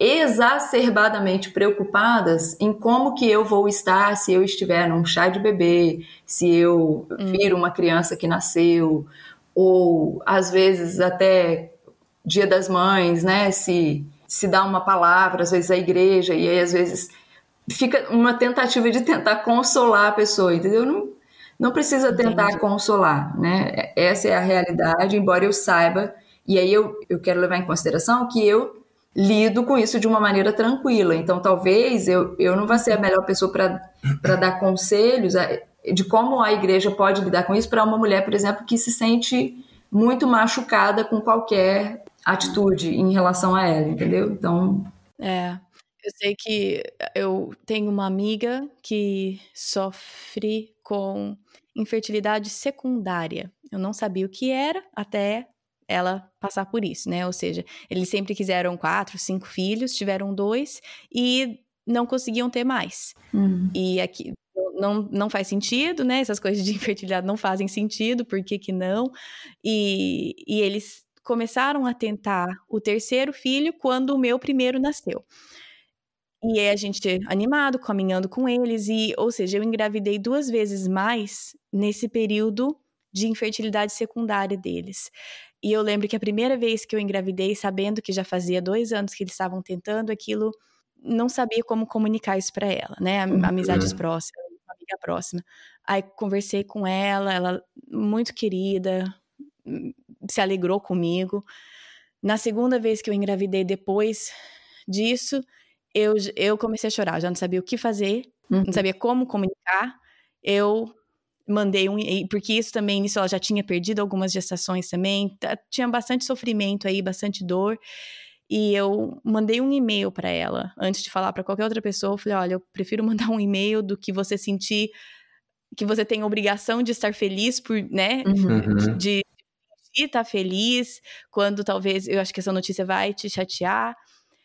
[SPEAKER 2] exacerbadamente preocupadas em como que eu vou estar se eu estiver num chá de bebê, se eu viro uma criança que nasceu, ou às vezes até Dia das Mães, né? Se se dá uma palavra, às vezes a igreja e aí às vezes fica uma tentativa de tentar consolar a pessoa, entendeu? Não, não precisa tentar Entendi. consolar, né? Essa é a realidade, embora eu saiba, e aí eu, eu quero levar em consideração que eu lido com isso de uma maneira tranquila. Então, talvez eu, eu não vá ser a melhor pessoa para dar conselhos de como a igreja pode lidar com isso para uma mulher, por exemplo, que se sente muito machucada com qualquer atitude em relação a ela, entendeu? Então.
[SPEAKER 1] É. Eu sei que eu tenho uma amiga que sofre com infertilidade secundária. Eu não sabia o que era até ela passar por isso, né? Ou seja, eles sempre quiseram quatro, cinco filhos, tiveram dois e não conseguiam ter mais. Uhum. E aqui não, não faz sentido, né? Essas coisas de infertilidade não fazem sentido, por que, que não? E, e eles começaram a tentar o terceiro filho quando o meu primeiro nasceu. E aí a gente animado, caminhando com eles, e, ou seja, eu engravidei duas vezes mais nesse período de infertilidade secundária deles. E eu lembro que a primeira vez que eu engravidei, sabendo que já fazia dois anos que eles estavam tentando aquilo, não sabia como comunicar isso para ela, né? Uhum. Amizades próximas, amiga próxima. Aí conversei com ela, ela muito querida, se alegrou comigo. Na segunda vez que eu engravidei depois disso, eu, eu comecei a chorar, já não sabia o que fazer, uhum. não sabia como comunicar. Eu mandei um porque isso também, isso ela já tinha perdido algumas gestações também, tá, tinha bastante sofrimento aí, bastante dor. E eu mandei um e-mail para ela antes de falar para qualquer outra pessoa. Eu falei: olha, eu prefiro mandar um e-mail do que você sentir que você tem obrigação de estar feliz por, né, uhum. de, de estar feliz quando talvez eu acho que essa notícia vai te chatear.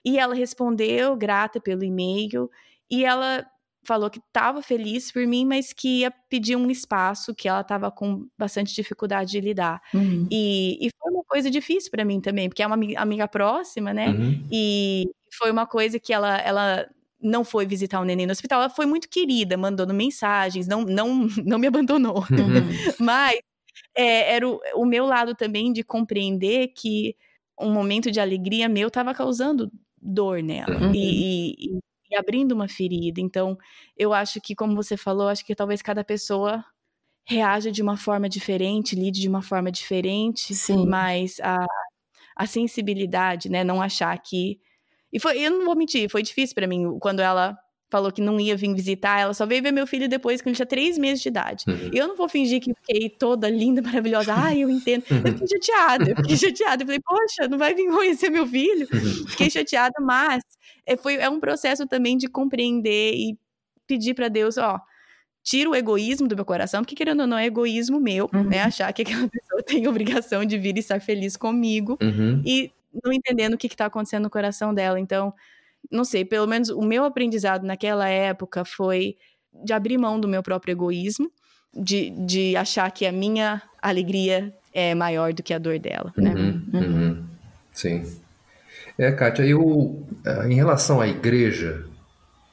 [SPEAKER 1] E ela respondeu, grata pelo e-mail, e ela falou que estava feliz por mim, mas que ia pedir um espaço que ela estava com bastante dificuldade de lidar. Uhum. E, e, foi uma coisa difícil para mim também, porque é uma amiga, próxima, né? Uhum. E foi uma coisa que ela, ela não foi visitar o neném no hospital, ela foi muito querida, mandando mensagens, não, não, não me abandonou. Uhum. mas é, era o, o meu lado também de compreender que um momento de alegria meu estava causando dor nela uhum. e, e, e, abrindo uma ferida. Então, eu acho que, como você falou, acho que talvez cada pessoa reaja de uma forma diferente, lide de uma forma diferente, Sim. mas a, a sensibilidade, né, não achar que e foi, eu não vou mentir, foi difícil para mim quando ela falou que não ia vir visitar, ela só veio ver meu filho depois que ele tinha três meses de idade. Uhum. Eu não vou fingir que fiquei toda linda, maravilhosa. Ah, eu entendo. Eu fiquei chateada, eu fiquei chateada. Eu falei, poxa, não vai vir conhecer meu filho? Uhum. Fiquei chateada, mas é, foi, é um processo também de compreender e pedir para Deus, ó, tira o egoísmo do meu coração, porque querendo ou não é egoísmo meu, uhum. né? Achar que aquela pessoa tem obrigação de vir e estar feliz comigo uhum. e não entendendo o que está acontecendo no coração dela. Então, não sei, pelo menos o meu aprendizado naquela época foi de abrir mão do meu próprio egoísmo, de, de achar que a minha alegria é maior do que a dor dela, né?
[SPEAKER 3] Uhum, uhum. Uhum. Sim. É, Kátia, eu, é, em relação à igreja,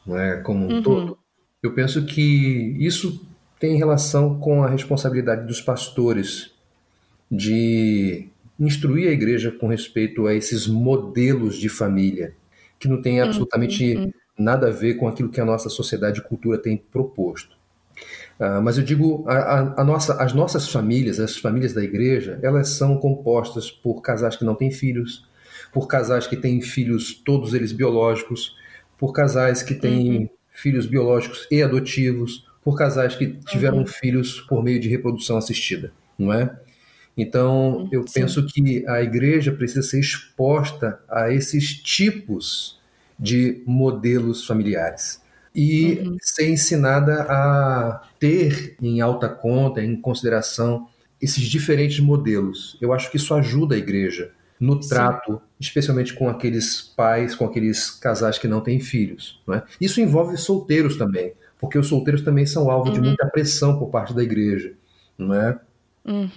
[SPEAKER 3] né, como um uhum. todo, eu penso que isso tem relação com a responsabilidade dos pastores de instruir a igreja com respeito a esses modelos de família que não tem absolutamente uhum. nada a ver com aquilo que a nossa sociedade e cultura tem proposto. Uh, mas eu digo, a, a, nossa, as nossas famílias, as famílias da igreja, elas são compostas por casais que não têm filhos, por casais que têm filhos, todos eles biológicos, por casais que têm uhum. filhos biológicos e adotivos, por casais que tiveram uhum. filhos por meio de reprodução assistida, não é? Então, eu Sim. penso que a igreja precisa ser exposta a esses tipos de modelos familiares e uhum. ser ensinada a ter em alta conta, em consideração, esses diferentes modelos. Eu acho que isso ajuda a igreja no Sim. trato, especialmente com aqueles pais, com aqueles casais que não têm filhos. Não é? Isso envolve solteiros também, porque os solteiros também são alvo uhum. de muita pressão por parte da igreja. Não é? Uhum.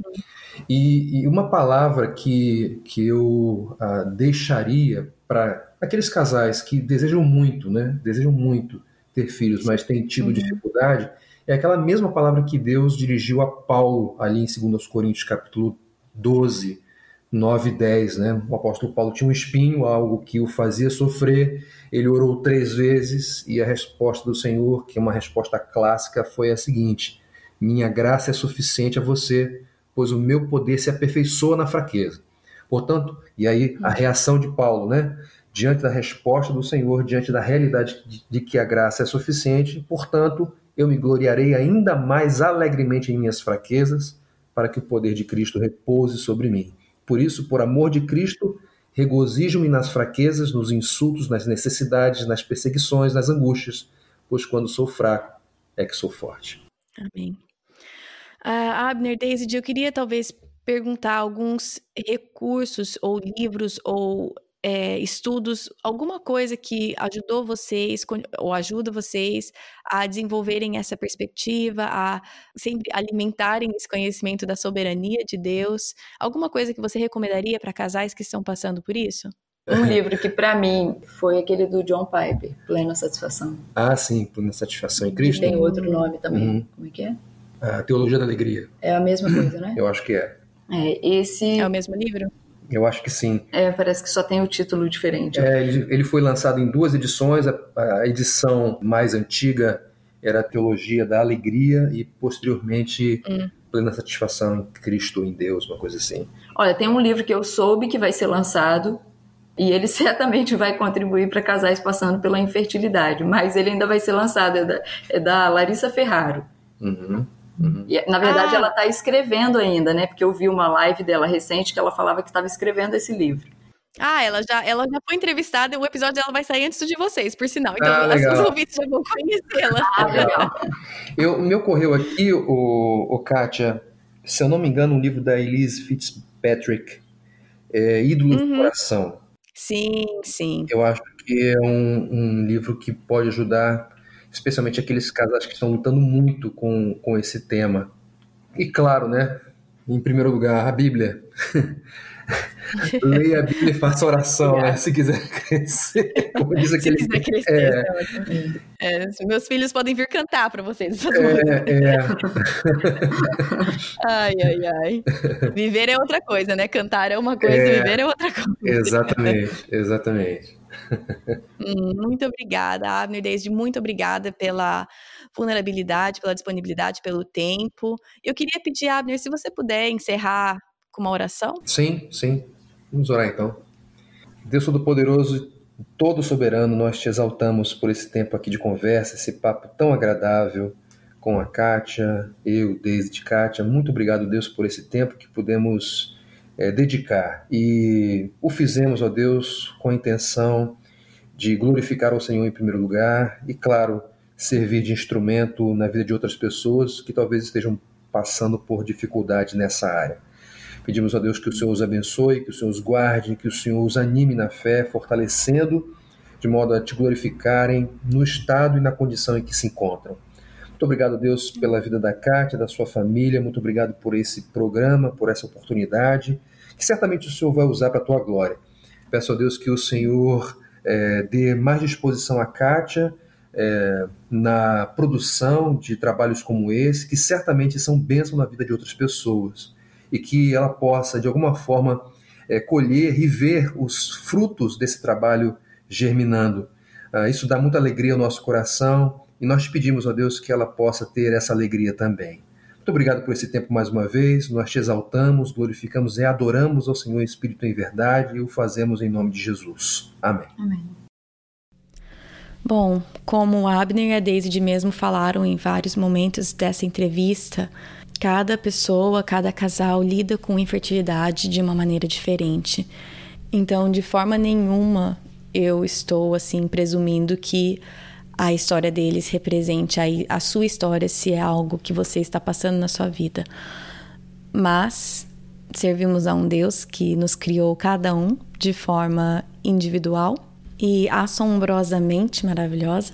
[SPEAKER 3] E, e, uma palavra que, que eu uh, deixaria para aqueles casais que desejam muito, né? Desejam muito ter filhos, mas têm tido uhum. dificuldade, é aquela mesma palavra que Deus dirigiu a Paulo ali em 2 Coríntios capítulo 12, 9 e 10, né? O apóstolo Paulo tinha um espinho, algo que o fazia sofrer. Ele orou três vezes e a resposta do Senhor, que é uma resposta clássica, foi a seguinte: Minha graça é suficiente a você, pois o meu poder se aperfeiçoa na fraqueza. Portanto, e aí a reação de Paulo, né? Diante da resposta do Senhor, diante da realidade de, que a graça é suficiente, portanto, eu me gloriarei ainda mais alegremente em minhas fraquezas, para que o poder de Cristo repouse sobre mim. Por isso, por amor de Cristo, Regozijo-me nas fraquezas, nos insultos, nas necessidades, nas perseguições, nas angústias, pois quando sou fraco é que sou forte.
[SPEAKER 1] Amém. Uh, Abner, Daisy, eu queria talvez perguntar alguns recursos ou livros ou é, estudos, alguma coisa que ajudou vocês ou ajuda vocês a desenvolverem essa perspectiva, a sempre alimentarem esse conhecimento da soberania de Deus? Alguma coisa que você recomendaria para casais que estão passando por isso?
[SPEAKER 2] Um livro que para mim foi aquele do John Piper, Plena Satisfação.
[SPEAKER 3] Ah, sim, Plena Satisfação em Cristo.
[SPEAKER 2] Tem outro nome também. Uhum. Como é que é?
[SPEAKER 3] A Teologia da Alegria.
[SPEAKER 2] É a mesma coisa, né?
[SPEAKER 3] Eu acho que é.
[SPEAKER 2] É, esse...
[SPEAKER 1] é o mesmo livro?
[SPEAKER 3] Eu acho que sim.
[SPEAKER 2] É, parece que só tem o título diferente.
[SPEAKER 3] É, ele, ele, foi lançado em duas edições. A, a, edição mais antiga era a Teologia da Alegria e, posteriormente, hum. Plena Satisfação em Cristo, em Deus, uma coisa assim.
[SPEAKER 2] Olha, tem um livro que eu soube que vai ser lançado e ele certamente vai contribuir para casais passando pela infertilidade, mas ele ainda vai ser lançado. É da, é da Larissa Ferraro.
[SPEAKER 3] Uhum. Uhum.
[SPEAKER 2] E, na verdade, ah. ela está escrevendo ainda, né? Porque eu vi uma live dela recente que ela falava que estava escrevendo esse livro.
[SPEAKER 1] Ah, ela já, ela já foi entrevistada, o episódio dela vai sair antes de vocês, por sinal. Então, ah, os ouvintes já vão conhecê-la. Ah, legal.
[SPEAKER 3] eu, me ocorreu aqui, o, o Kátia, se eu não me engano, um livro da Elise Fitzpatrick, é, Ídolo uhum. do Coração.
[SPEAKER 1] Sim, sim.
[SPEAKER 3] Eu acho que é um, um livro que pode ajudar especialmente aqueles casais que estão lutando muito com, com esse tema. E claro, né, em primeiro lugar, a Bíblia. Leia a Bíblia e faça oração, né? Se quiser crescer. Como diz aquele.
[SPEAKER 1] Se quiser crescer, é... É, meus filhos podem vir cantar para vocês.
[SPEAKER 3] É, é.
[SPEAKER 1] ai, ai, ai. Viver é outra coisa, né? Cantar é uma coisa, é, viver é outra coisa.
[SPEAKER 3] Exatamente, exatamente.
[SPEAKER 1] Hum, muito obrigada, Abner Desde, muito obrigada pela vulnerabilidade, pela disponibilidade, pelo tempo. Eu queria pedir, Abner, se você puder encerrar com uma oração.
[SPEAKER 3] Sim, sim. Vamos orar então. Deus Todo-Poderoso, todo soberano, nós te exaltamos por esse tempo aqui de conversa, esse papo tão agradável com a Kátia, eu, desde Kátia. Muito obrigado, Deus, por esse tempo que pudemos é, dedicar. E o fizemos, ó Deus, com a intenção de glorificar ao Senhor em primeiro lugar e, claro, servir de instrumento na vida de outras pessoas que talvez estejam passando por dificuldade nessa área. Pedimos a Deus que o Senhor os abençoe, que o Senhor os guarde, que o Senhor os anime na fé, fortalecendo de modo a te glorificarem no estado e na condição em que se encontram. Muito obrigado, Deus, pela vida da Kátia, da sua família. Muito obrigado por esse programa, por essa oportunidade, que certamente o Senhor vai usar para a tua glória. Peço a Deus que o Senhor é, dê mais disposição à Kátia é, na produção de trabalhos como esse, que certamente são bênçãos na vida de outras pessoas, e que ela possa, de alguma forma, é, colher e ver os frutos desse trabalho germinando. Ah, isso dá muita alegria ao nosso coração nós te pedimos, ó Deus, que ela possa ter essa alegria também. Muito obrigado por esse tempo mais uma vez. Nós te exaltamos, glorificamos e adoramos ao Senhor Espírito em verdade e o fazemos em nome de Jesus. Amém.
[SPEAKER 2] Amém.
[SPEAKER 1] Bom, como Abner e a Daisy mesmo falaram em vários momentos dessa entrevista, cada pessoa, cada casal lida com infertilidade de uma maneira diferente. Então, de forma nenhuma eu estou assim presumindo que a história deles represente a, a sua história se é algo que você está passando na sua vida. Mas servimos a um Deus que nos criou cada um de forma individual e assombrosamente maravilhosa.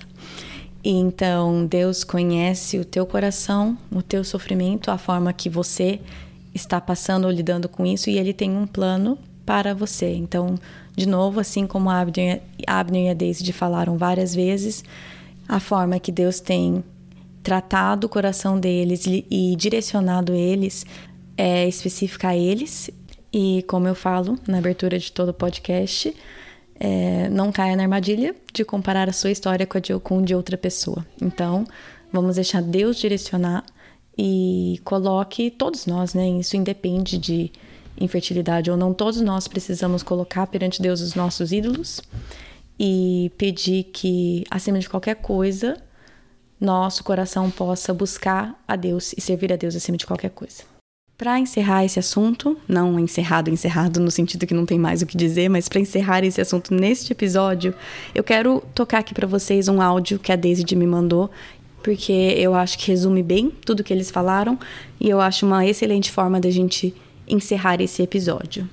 [SPEAKER 1] Então Deus conhece o teu coração, o teu sofrimento, a forma que você está passando ou lidando com isso e ele tem um plano para você. Então, de novo, assim como a Abner, Abner e a Daisy falaram várias vezes, a forma que Deus tem tratado o coração deles e direcionado eles é específica a eles. E como eu falo na abertura de todo o podcast, é, não caia na armadilha de comparar a sua história com a de, com de outra pessoa. Então, vamos deixar Deus direcionar e coloque todos nós, né? Isso independe de infertilidade ou não, todos nós precisamos colocar perante Deus os nossos ídolos e pedir que, acima de qualquer coisa, nosso coração possa buscar a Deus e servir a Deus acima de qualquer coisa. Para encerrar esse assunto, não encerrado, encerrado no sentido que não tem mais o que dizer, mas para encerrar esse assunto neste episódio, eu quero tocar aqui para vocês um áudio que a Daisy me mandou, porque eu acho que resume bem tudo que eles falaram e eu acho uma excelente forma da gente encerrar esse episódio.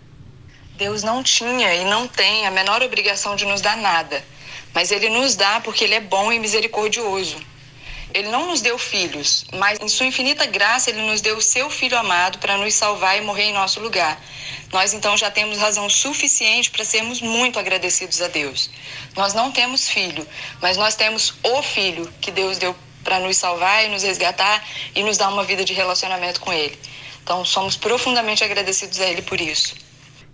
[SPEAKER 2] Deus não tinha e não tem a menor obrigação de nos dar nada, mas ele nos dá porque ele é bom e misericordioso. Ele não nos deu filhos, mas em sua infinita graça ele nos deu o seu filho amado para nos salvar e morrer em nosso lugar. Nós então já temos razão suficiente para sermos muito agradecidos a Deus. Nós não temos filho, mas nós temos o filho que Deus deu para nos salvar e nos resgatar e nos dar uma vida de relacionamento com ele. Então somos profundamente agradecidos a ele por isso.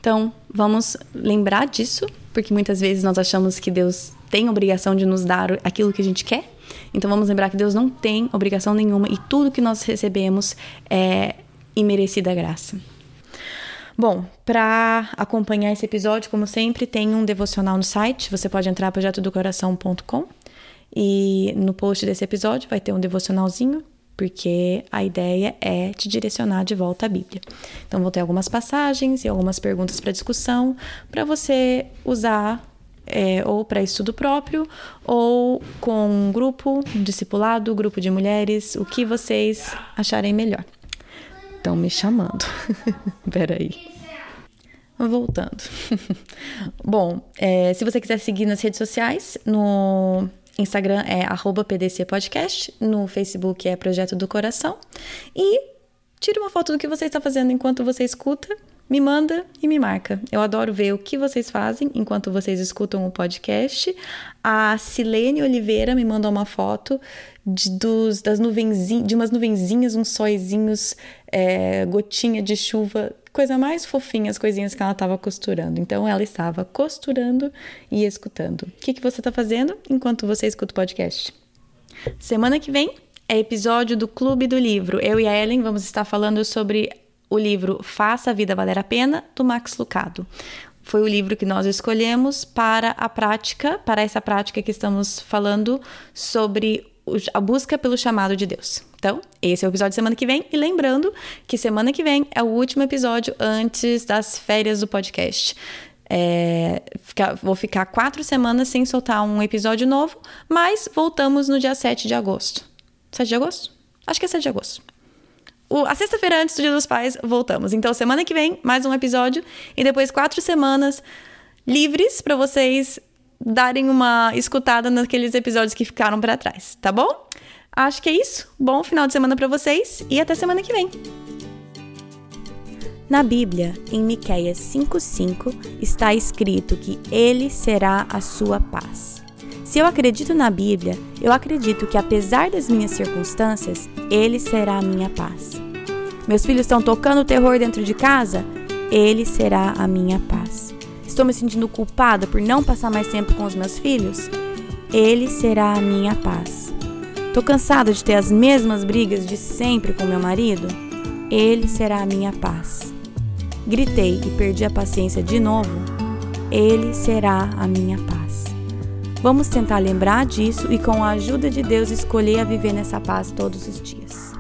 [SPEAKER 1] Então, vamos lembrar disso, porque muitas vezes nós achamos que Deus tem obrigação de nos dar aquilo que a gente quer, então vamos lembrar que Deus não tem obrigação nenhuma e tudo que nós recebemos é imerecida graça. Bom, para acompanhar esse episódio, como sempre, tem um devocional no site. Você pode entrar projetodocoração.com e no post desse episódio vai ter um devocionalzinho, porque a ideia é te direcionar de volta à Bíblia. Então vou ter algumas passagens e algumas perguntas para discussão para você usar é, ou para estudo próprio, ou com um grupo, um discipulado, grupo de mulheres, o que vocês acharem melhor. Estão me chamando. Peraí. Voltando. Bom, é, se você quiser seguir nas redes sociais, no Instagram é @pdcpodcast, no Facebook é Projeto do Coração e tire uma foto do que você está fazendo enquanto você escuta me manda e me marca. Eu adoro ver o que vocês fazem enquanto vocês escutam o podcast. A Silene Oliveira me mandou uma foto de, dos, das nuvenzinhas, de umas nuvenzinhas, uns sóizinhos, é, gotinha de chuva, coisa mais fofinha, as coisinhas que ela estava costurando. Então ela estava costurando e escutando. O que, que você está fazendo enquanto você escuta o podcast? Semana que vem é episódio do Clube do Livro. Eu e a Ellen vamos estar falando sobre o livro Faça a Vida Valer a Pena, do Max Lucado. Foi o livro que nós escolhemos para a prática, para essa prática que estamos falando sobre a busca pelo chamado de Deus. Então, esse é o episódio de semana que vem. E lembrando que semana que vem é o último episódio antes das férias do podcast. É, fica, vou ficar quatro semanas sem soltar um episódio novo, mas voltamos no dia 7 de agosto. 7 de agosto? Acho que é 7 de agosto o, a sexta-feira antes do Dia dos Pais, voltamos. Então, semana que vem, mais um episódio. E depois, quatro semanas livres para vocês darem uma escutada naqueles episódios que ficaram para trás, tá bom? Acho que é isso. Bom final de semana para vocês e até semana que vem.
[SPEAKER 4] Na Bíblia, em Miqueias 5:5, está escrito que ele será a sua paz. Se eu acredito na Bíblia, eu acredito que apesar das minhas circunstâncias, Ele será a minha paz. Meus filhos estão tocando terror dentro de casa? Ele será a minha paz. Estou me sentindo culpada por não passar mais tempo com os meus filhos? Ele será a minha paz. Estou cansada de ter as mesmas brigas de sempre com meu marido? Ele será a minha paz. Gritei e perdi a paciência de novo? Ele será a minha paz. Vamos tentar lembrar disso e, com a ajuda de Deus, escolher a viver nessa paz todos os dias.